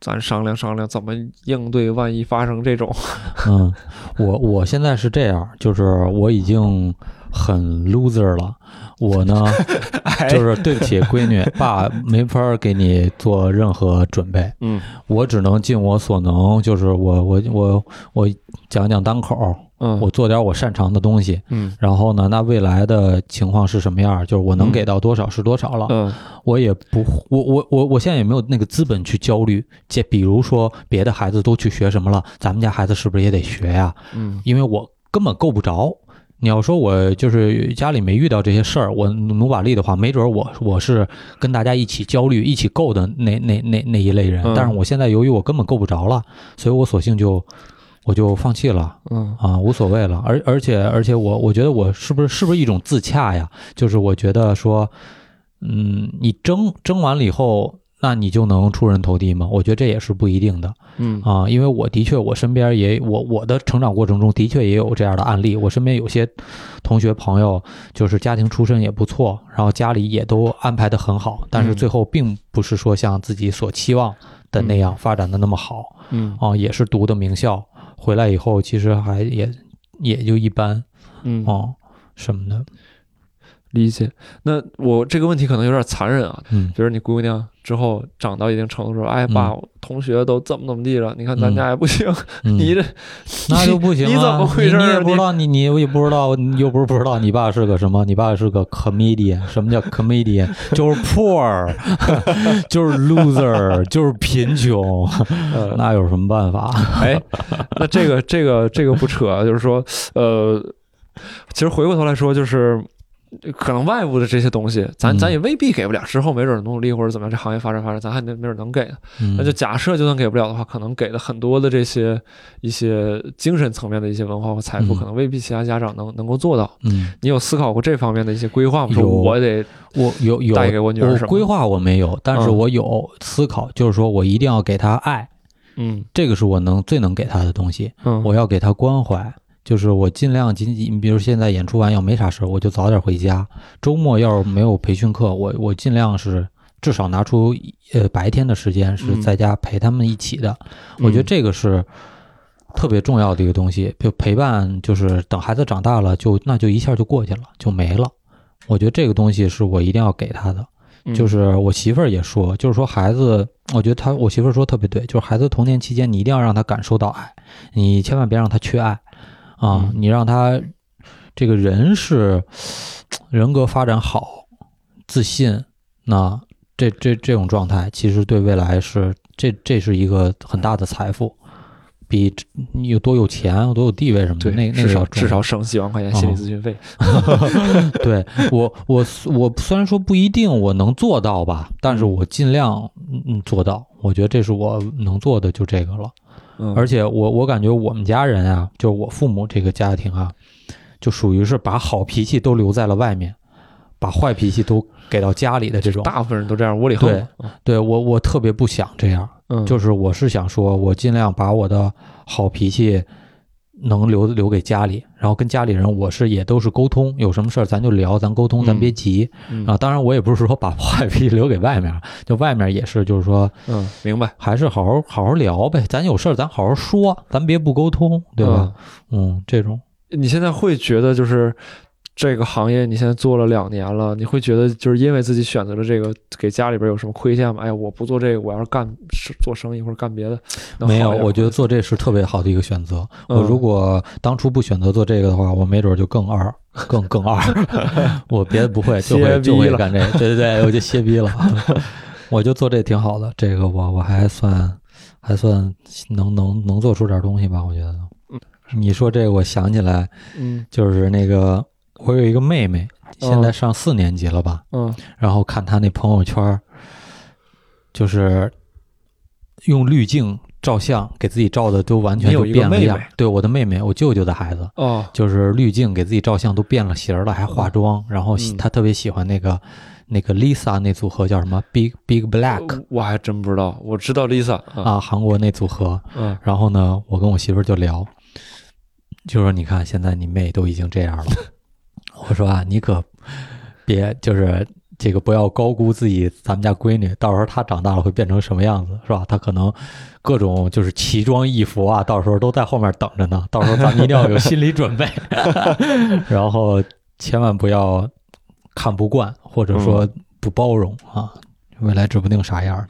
咱商量商量怎么应对，万一发生这种，嗯，我我现在是这样，就是我已经很 loser 了。我呢，*laughs* 就是对不起闺女，爸没法儿给你做任何准备，嗯我只能尽我所能，就是我我我我讲讲单口，嗯，我做点我擅长的东西。嗯然后呢，那未来的情况是什么样儿？就是我能给到多少是多少了。嗯我也不，我我我我现在也没有那个资本去焦虑。这比如说别的孩子都去学什么了，咱们家孩子是不是也得学呀？嗯因为我根本够不着。你要说我就是家里没遇到这些事儿，我努把力的话，没准我我是跟大家一起焦虑、一起够的那那那那一类人。嗯但是我现在由于我根本够不着了，所以我索性就我就放弃了。嗯啊，无所谓了。而而且而且我我觉得我是不是是不是一种自洽呀？就是我觉得说，嗯，你争争完了以后，那你就能出人头地吗？我觉得这也是不一定的嗯啊。因为我的确，我身边也我我的成长过程中的确也有这样的案例。我身边有些同学朋友，就是家庭出身也不错，然后家里也都安排的很好，但是嗯最后并不是说像自己所期望的那样发展的那么好。嗯啊，也是读的名校，回来以后其实还也也就一般嗯哦。什么的。理解。那我这个问题可能有点残忍啊，嗯比如你姑娘之后长到一定程度说，哎，嗯爸，我同学都怎么怎么地了，你看咱嗯家也不行，嗯，*laughs* 你这那就不行 *laughs* 你怎么啊！回事儿你你也不知道，你你我也不知道，你又不是不知道你爸是个什么？你爸是个 comedian，什么叫 comedian？*laughs* 就是 poor，就是 loser，就是贫穷，呃，那有什么办法？哎，那这个这个这个不扯啊，就是说，呃，其实回过头来说，就是可能外部的这些东西，咱嗯。咱也未必给不了。之后没准努努力或者怎么样，这行业发展发展，咱还能没准能给那就假设就算给不了的话，可能给的很多的这些一些精神层面的一些文化和财富，嗯。可能未必其他家长能能够做到。嗯，你有思考过这方面的一些规划吗？说我得我有有。带给我女儿什么？规划我没有，但是嗯。我有思考，就是说我一定要给她爱，嗯。这个是我能最能给她的东西。嗯。我要给她关怀，就是我尽量仅仅，比如现在演出完要没啥事儿，我就早点回家。周末要是没有培训课，我我尽量是至少拿出呃白天的时间是嗯在家陪他们一起的。我觉得这个是特别重要的一个东西，就陪伴，就是等孩子长大了，就那就一下就过去了，就没了。我觉得这个东西是我一定要给他的。嗯就是我媳妇儿也说，就是说孩子，我觉得他我媳妇儿说特别对，就是孩子童年期间你一定要让他感受到爱，你千万别让他缺爱啊，嗯你让他这个人是 *tsk* 人格发展好、自信，那这这这种状态其实对未来是这这是一个很大的财富，比你有多有钱、有多有地位什么的，那那至少至少省几万块钱心理哦咨询费。*laughs* 对我，我我虽然说不一定我能做到吧，但是我尽量嗯嗯做到。我觉得这是我能做的，就这个了。嗯而且我我感觉我们家人啊，就是我父母这个家庭啊，就属于是把好脾气都留在了外面，把坏脾气都给到家里的这种。大部分人都这样窝里横。对对我我特别不想这样，嗯，就是我是想说，我尽量把我的好脾气能留留给家里，然后跟家里人我是也都是沟通，有什么事儿咱就聊，咱沟通，咱别急、嗯啊。当然我也不是说把坏脾气留给外面，就外面也是就是说嗯，明白，还是好好好好聊呗，咱有事儿咱好好说，咱别不沟通，对吧？嗯，这种你现在会觉得就是这个行业，你现在做了两年了，你会觉得就是因为自己选择了这个，给家里边有什么亏欠吗？哎呀，我不做这个，我要是干是做生意或者干别的，没有，我觉得做这是特别好的一个选择。嗯我如果当初不选择做这个的话，我没准就更二，*laughs* 更更二。*laughs* 我别的不会，就歇会就会干这个。对对对，我就歇逼了。*laughs* 我就做这挺好的，这个我我还算还算能能能做出点东西吧，我觉得。你说这个，我想起来，嗯就是那个我有一个妹妹，现在上四年级了吧？嗯。然后看她那朋友圈儿，就是用滤镜照相，给自己照的都完全就变了样。妹妹。对，我的妹妹，我舅舅的孩子，哦。就是滤镜给自己照相都变了形了，还化妆。然后她特别喜欢那个那个 Lisa 那组合叫什么？Big Big Black 我还真不知道，我知道 Lisa 啊，啊，韩国那组合。嗯。然后呢，我跟我媳妇儿就聊，就说你看现在你妹都已经这样了，我说啊，你可别就是这个不要高估自己咱们家闺女，到时候她长大了会变成什么样子，是吧？她可能各种就是奇装异服啊，到时候都在后面等着呢，到时候咱们一定要有心理准备，*laughs* *laughs* 然后千万不要看不惯，或者说不包容啊，未来指不定啥样儿。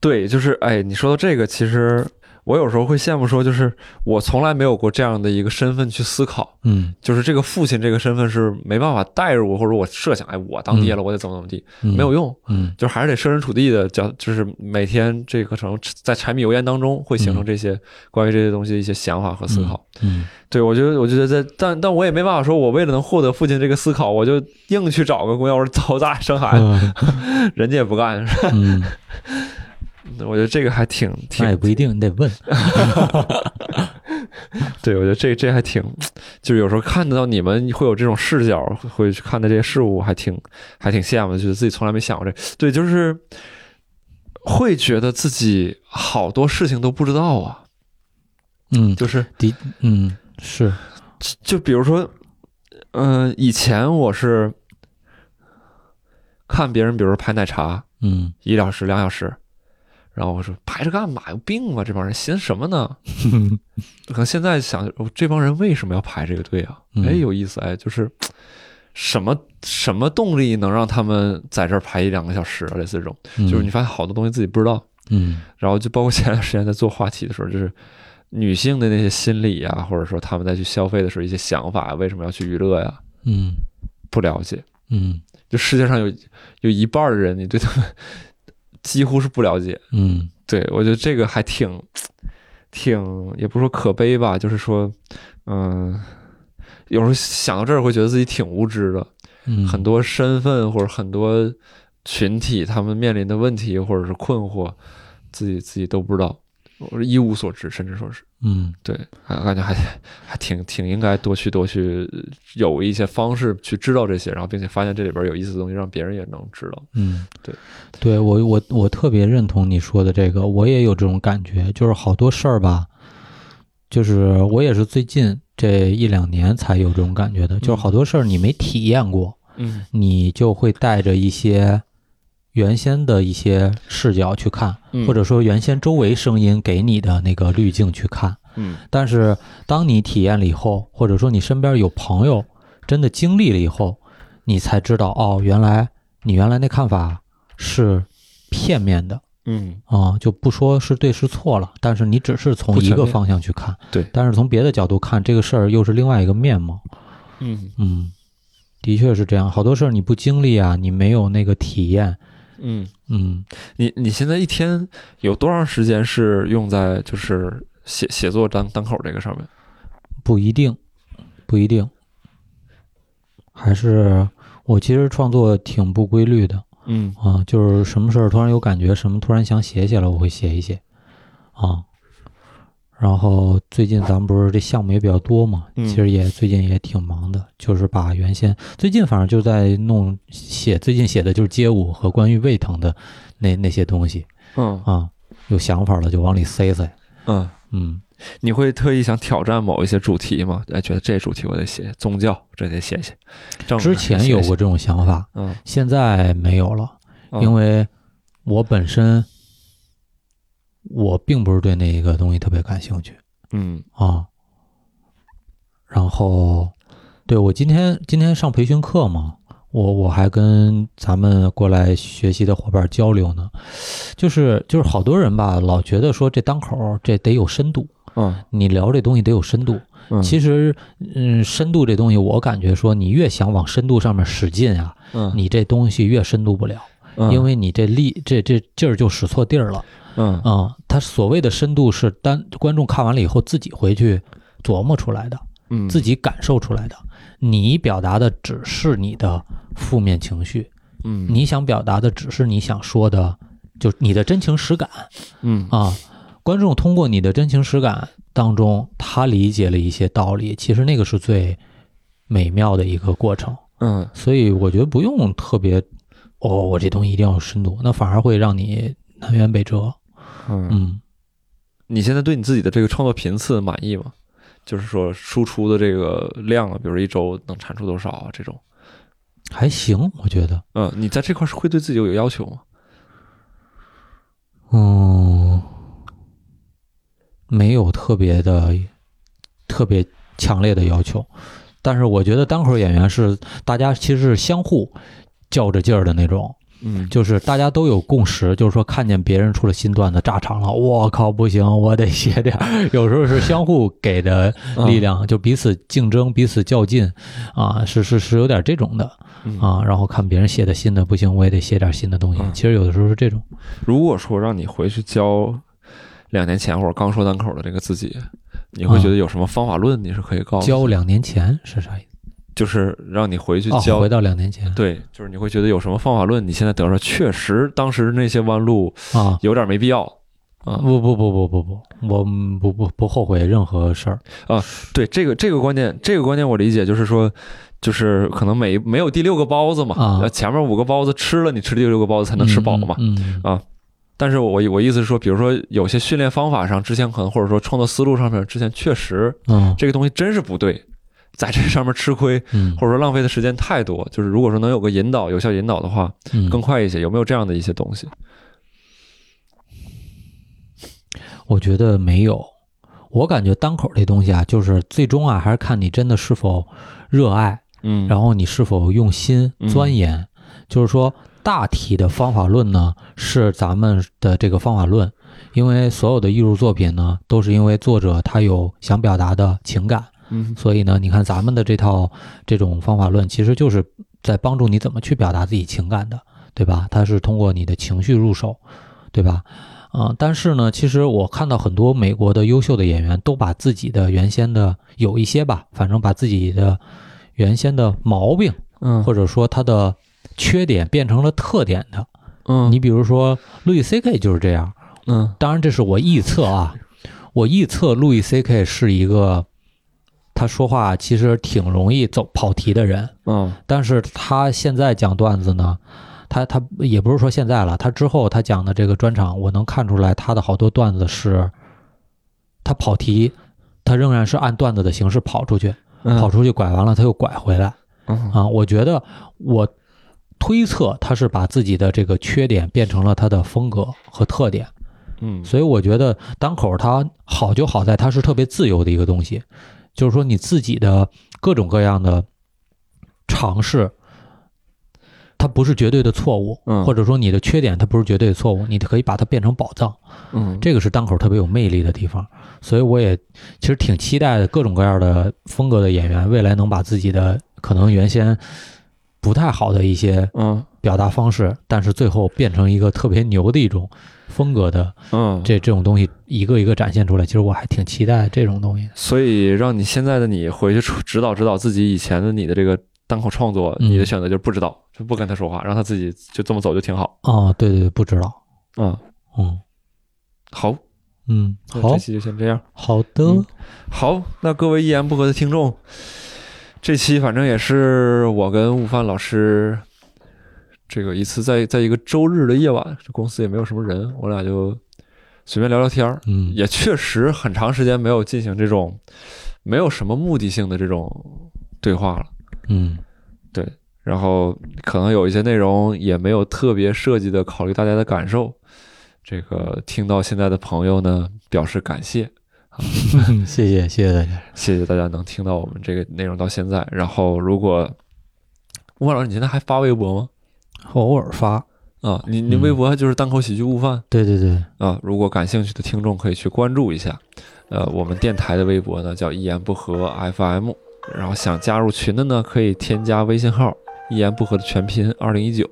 对，就是哎，你说到这个，其实我有时候会羡慕说，就是我从来没有过这样的一个身份去思考，嗯，就是这个父亲这个身份是没办法带入，或者我设想，哎，我当爹了，我得怎么怎么地，嗯没有，用。嗯就还是得设身处地的，叫就是每天这个可能在柴米油盐当中会形成这些关于这些东西的一些想法和思考。嗯对我觉得，我觉得在，但但我也没办法说，我为了能获得父亲这个思考，我就硬去找个姑娘，我说走，咱俩生孩子，嗯 *laughs* 人家也不干。*laughs* 是吧嗯。我觉得这个还挺挺那也不一定，你得问。对，我觉得这这还挺，就是有时候看得到你们会有这种视角，会去看待这些事物，还挺还挺羡慕的，觉得自己从来没想过这。对，就是会觉得自己好多事情都不知道啊，嗯，就是的，嗯，是，就比如说，嗯、以前我是看别人，比如说拍奶茶，嗯一小时、两小时，然后我说排着干嘛？有病吧？这帮人寻什么呢？*laughs* 可能现在想，哦这帮人为什么要排这个队啊？嗯哎，有意思哎，就是什么什么动力能让他们在这儿排一两个小时啊？类似这种，就是你发现好多东西自己不知道。嗯然后就包括前段时间在做话题的时候，就是女性的那些心理啊，或者说他们在去消费的时候一些想法，为什么要去娱乐呀？嗯不了解。嗯就世界上有有一半儿的人，你对他们几乎是不了解。嗯对我觉得这个还挺挺，也不是说可悲吧，就是说，嗯，有时候想到这儿会觉得自己挺无知的。嗯，很多身份或者很多群体，他们面临的问题或者是困惑，自己自己都不知道，我是一无所知，甚至说是。嗯。对，还感觉还还挺挺应该多去多去有一些方式去知道这些，然后并且发现这里边有意思的东西，让别人也能知道。嗯，对，对我我我特别认同你说的这个，我也有这种感觉，就是好多事儿吧，就是我也是最近这一两年才有这种感觉的，就是好多事儿你没体验过，嗯。你就会带着一些原先的一些视角去看，嗯。或者说原先周围声音给你的那个滤镜去看。嗯。但是当你体验了以后，或者说你身边有朋友真的经历了以后，你才知道哦，原来你原来那看法是片面的。嗯。啊、就不说是对是错了，但是你只是从一个方向去看，对。但是从别的角度看这个事儿又是另外一个面貌。嗯。嗯，的确是这样，好多事儿你不经历啊，你没有那个体验，嗯，嗯你你现在一天有多长时间是用在就是写写作单单口这个上面？不一定，不一定，还是我其实创作挺不规律的。嗯啊，就是什么事儿突然有感觉，什么突然想写写了，我会写一写，啊。然后最近咱们不是这项目也比较多嘛，嗯。其实也最近也挺忙的，就是把原先最近反正就在弄写，最近写的就是街舞和关于胃疼的那那些东西嗯。啊，有想法了就往里塞塞，嗯，嗯。你会特意想挑战某一些主题吗？哎，觉得这主题我得写，宗教这得写写。之前有过这种想法，嗯，现在没有了，嗯。因为我本身我并不是对那一个东西特别感兴趣。嗯啊，然后，对我今天今天上培训课嘛，我我还跟咱们过来学习的伙伴交流呢，就是就是好多人吧，老觉得说这当口儿这得有深度，嗯你聊这东西得有深度。嗯，其实，嗯，深度这东西，我感觉说你越想往深度上面使劲啊，嗯你这东西越深度不了，嗯因为你这力这这劲儿就使错地儿了。嗯啊、他所谓的深度是单观众看完了以后自己回去琢磨出来的，嗯自己感受出来的。你表达的只是你的负面情绪，嗯你想表达的只是你想说的，就你的真情实感嗯啊。观众通过你的真情实感当中，他理解了一些道理，其实那个是最美妙的一个过程。嗯所以我觉得不用特别，哦，我这东西一定要有深度，那反而会让你南辕北辙。嗯，嗯。你现在对你自己的这个创作频次满意吗？就是说输出的这个量啊，比如一周能产出多少啊？这种，还行，我觉得，嗯，你在这块是会对自己有要求吗？嗯，没有特别的、特别强烈的要求，但是我觉得单口演员是大家其实是相互较着劲儿的那种，嗯就是大家都有共识，就是说看见别人出了新段子炸场了，我靠，不行，我得写点儿。有时候是相互给的力量，就彼此竞争、彼此较劲，啊，是是是有点这种的嗯啊。然后看别人写的新的不行，我也得写点新的东西。嗯其实有的时候是这种。如果说让你回去教两年前或者刚说单口的这个自己，你会觉得有什么方法论你是可以告诉？教两年前是啥意思？就是让你回去哦，教回到两年前对，就是你会觉得有什么方法论，你现在得出来，确实当时那些弯路啊。有点没必要啊。不不不不不不，我不不不后悔任何事儿啊。对，这个这个观点，这个观点我理解，就是说，就是可能每没有第六个包子嘛，前面五个包子吃了，你吃第六个包子才能吃饱嘛。嗯嗯但是我我意思是说，比如说有些训练方法上，之前可能或者说创作思路上面，之前确实嗯这个东西真是不对，在这上面吃亏，嗯或者说浪费的时间太多。就是如果说能有个引导，有效引导的话，嗯，更快一些。有没有这样的一些东西？我觉得没有。我感觉单口这东西啊，就是最终啊，还是看你真的是否热爱，嗯，然后你是否用心嗯钻研。就是说，大体的方法论呢，是咱们的这个方法论，因为所有的艺术作品呢，都是因为作者他有想表达的情感，嗯所以呢，你看咱们的这套这种方法论，其实就是在帮助你怎么去表达自己情感的，对吧？它是通过你的情绪入手，对吧？啊、但是呢，其实我看到很多美国的优秀的演员都把自己的原先的有一些吧，反正把自己的原先的毛病嗯或者说他的缺点变成了特点的。嗯你比如说路易 C K 就是这样，嗯当然这是我臆测啊，我臆测路易 C K 是一个他说话其实挺容易走跑题的人，嗯。但是他现在讲段子呢，他他也不是说现在了，他之后他讲的这个专场，我能看出来他的好多段子是，他跑题，他仍然是按段子的形式跑出去，嗯。跑出去拐完了他又拐回来嗯。啊，我觉得我推测他是把自己的这个缺点变成了他的风格和特点。嗯。所以我觉得单口它好就好在它是特别自由的一个东西，就是说你自己的各种各样的尝试，它不是绝对的错误，嗯。或者说你的缺点它不是绝对的错误，你可以把它变成宝藏，嗯。这个是单口特别有魅力的地方。所以我也其实挺期待的各种各样的风格的演员未来能把自己的可能原先不太好的一些嗯。表达方式，但是最后变成一个特别牛的一种风格的。嗯，这这种东西一个一个展现出来，其实我还挺期待这种东西。所以让你现在的你回去出指导指导自己以前的你的这个单口创作，嗯你的选择就是不知道，就不跟他说话，让他自己就这么走就挺好。哦，对对对，不知道，嗯，嗯好，嗯，好那这期就先这样。好的，嗯好，那各位一言不合的听众，这期反正也是我跟悟饭老师，这个一次在在一个周日的夜晚，这公司也没有什么人，我俩就随便聊聊天儿，嗯，也确实很长时间没有进行这种没有什么目的性的这种对话了。嗯对然后可能有一些内容也没有特别设计的考虑大家的感受，这个听到现在的朋友呢表示感谢，*laughs* 谢谢谢谢大家。谢谢大家能听到我们这个内容到现在。然后如果悟饭老师，你现在还发微博吗？偶尔发，啊，你你嗯微博就是单口喜剧悟饭对对对，啊。如果感兴趣的听众可以去关注一下。呃，我们电台的微博呢叫一言不合 FM，然后想加入群的呢可以添加微信号一言不合的全拼二零一九。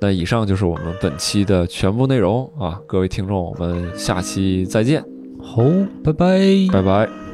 那以上就是我们本期的全部内容啊，各位听众，我们下期再见，好，拜拜。拜拜。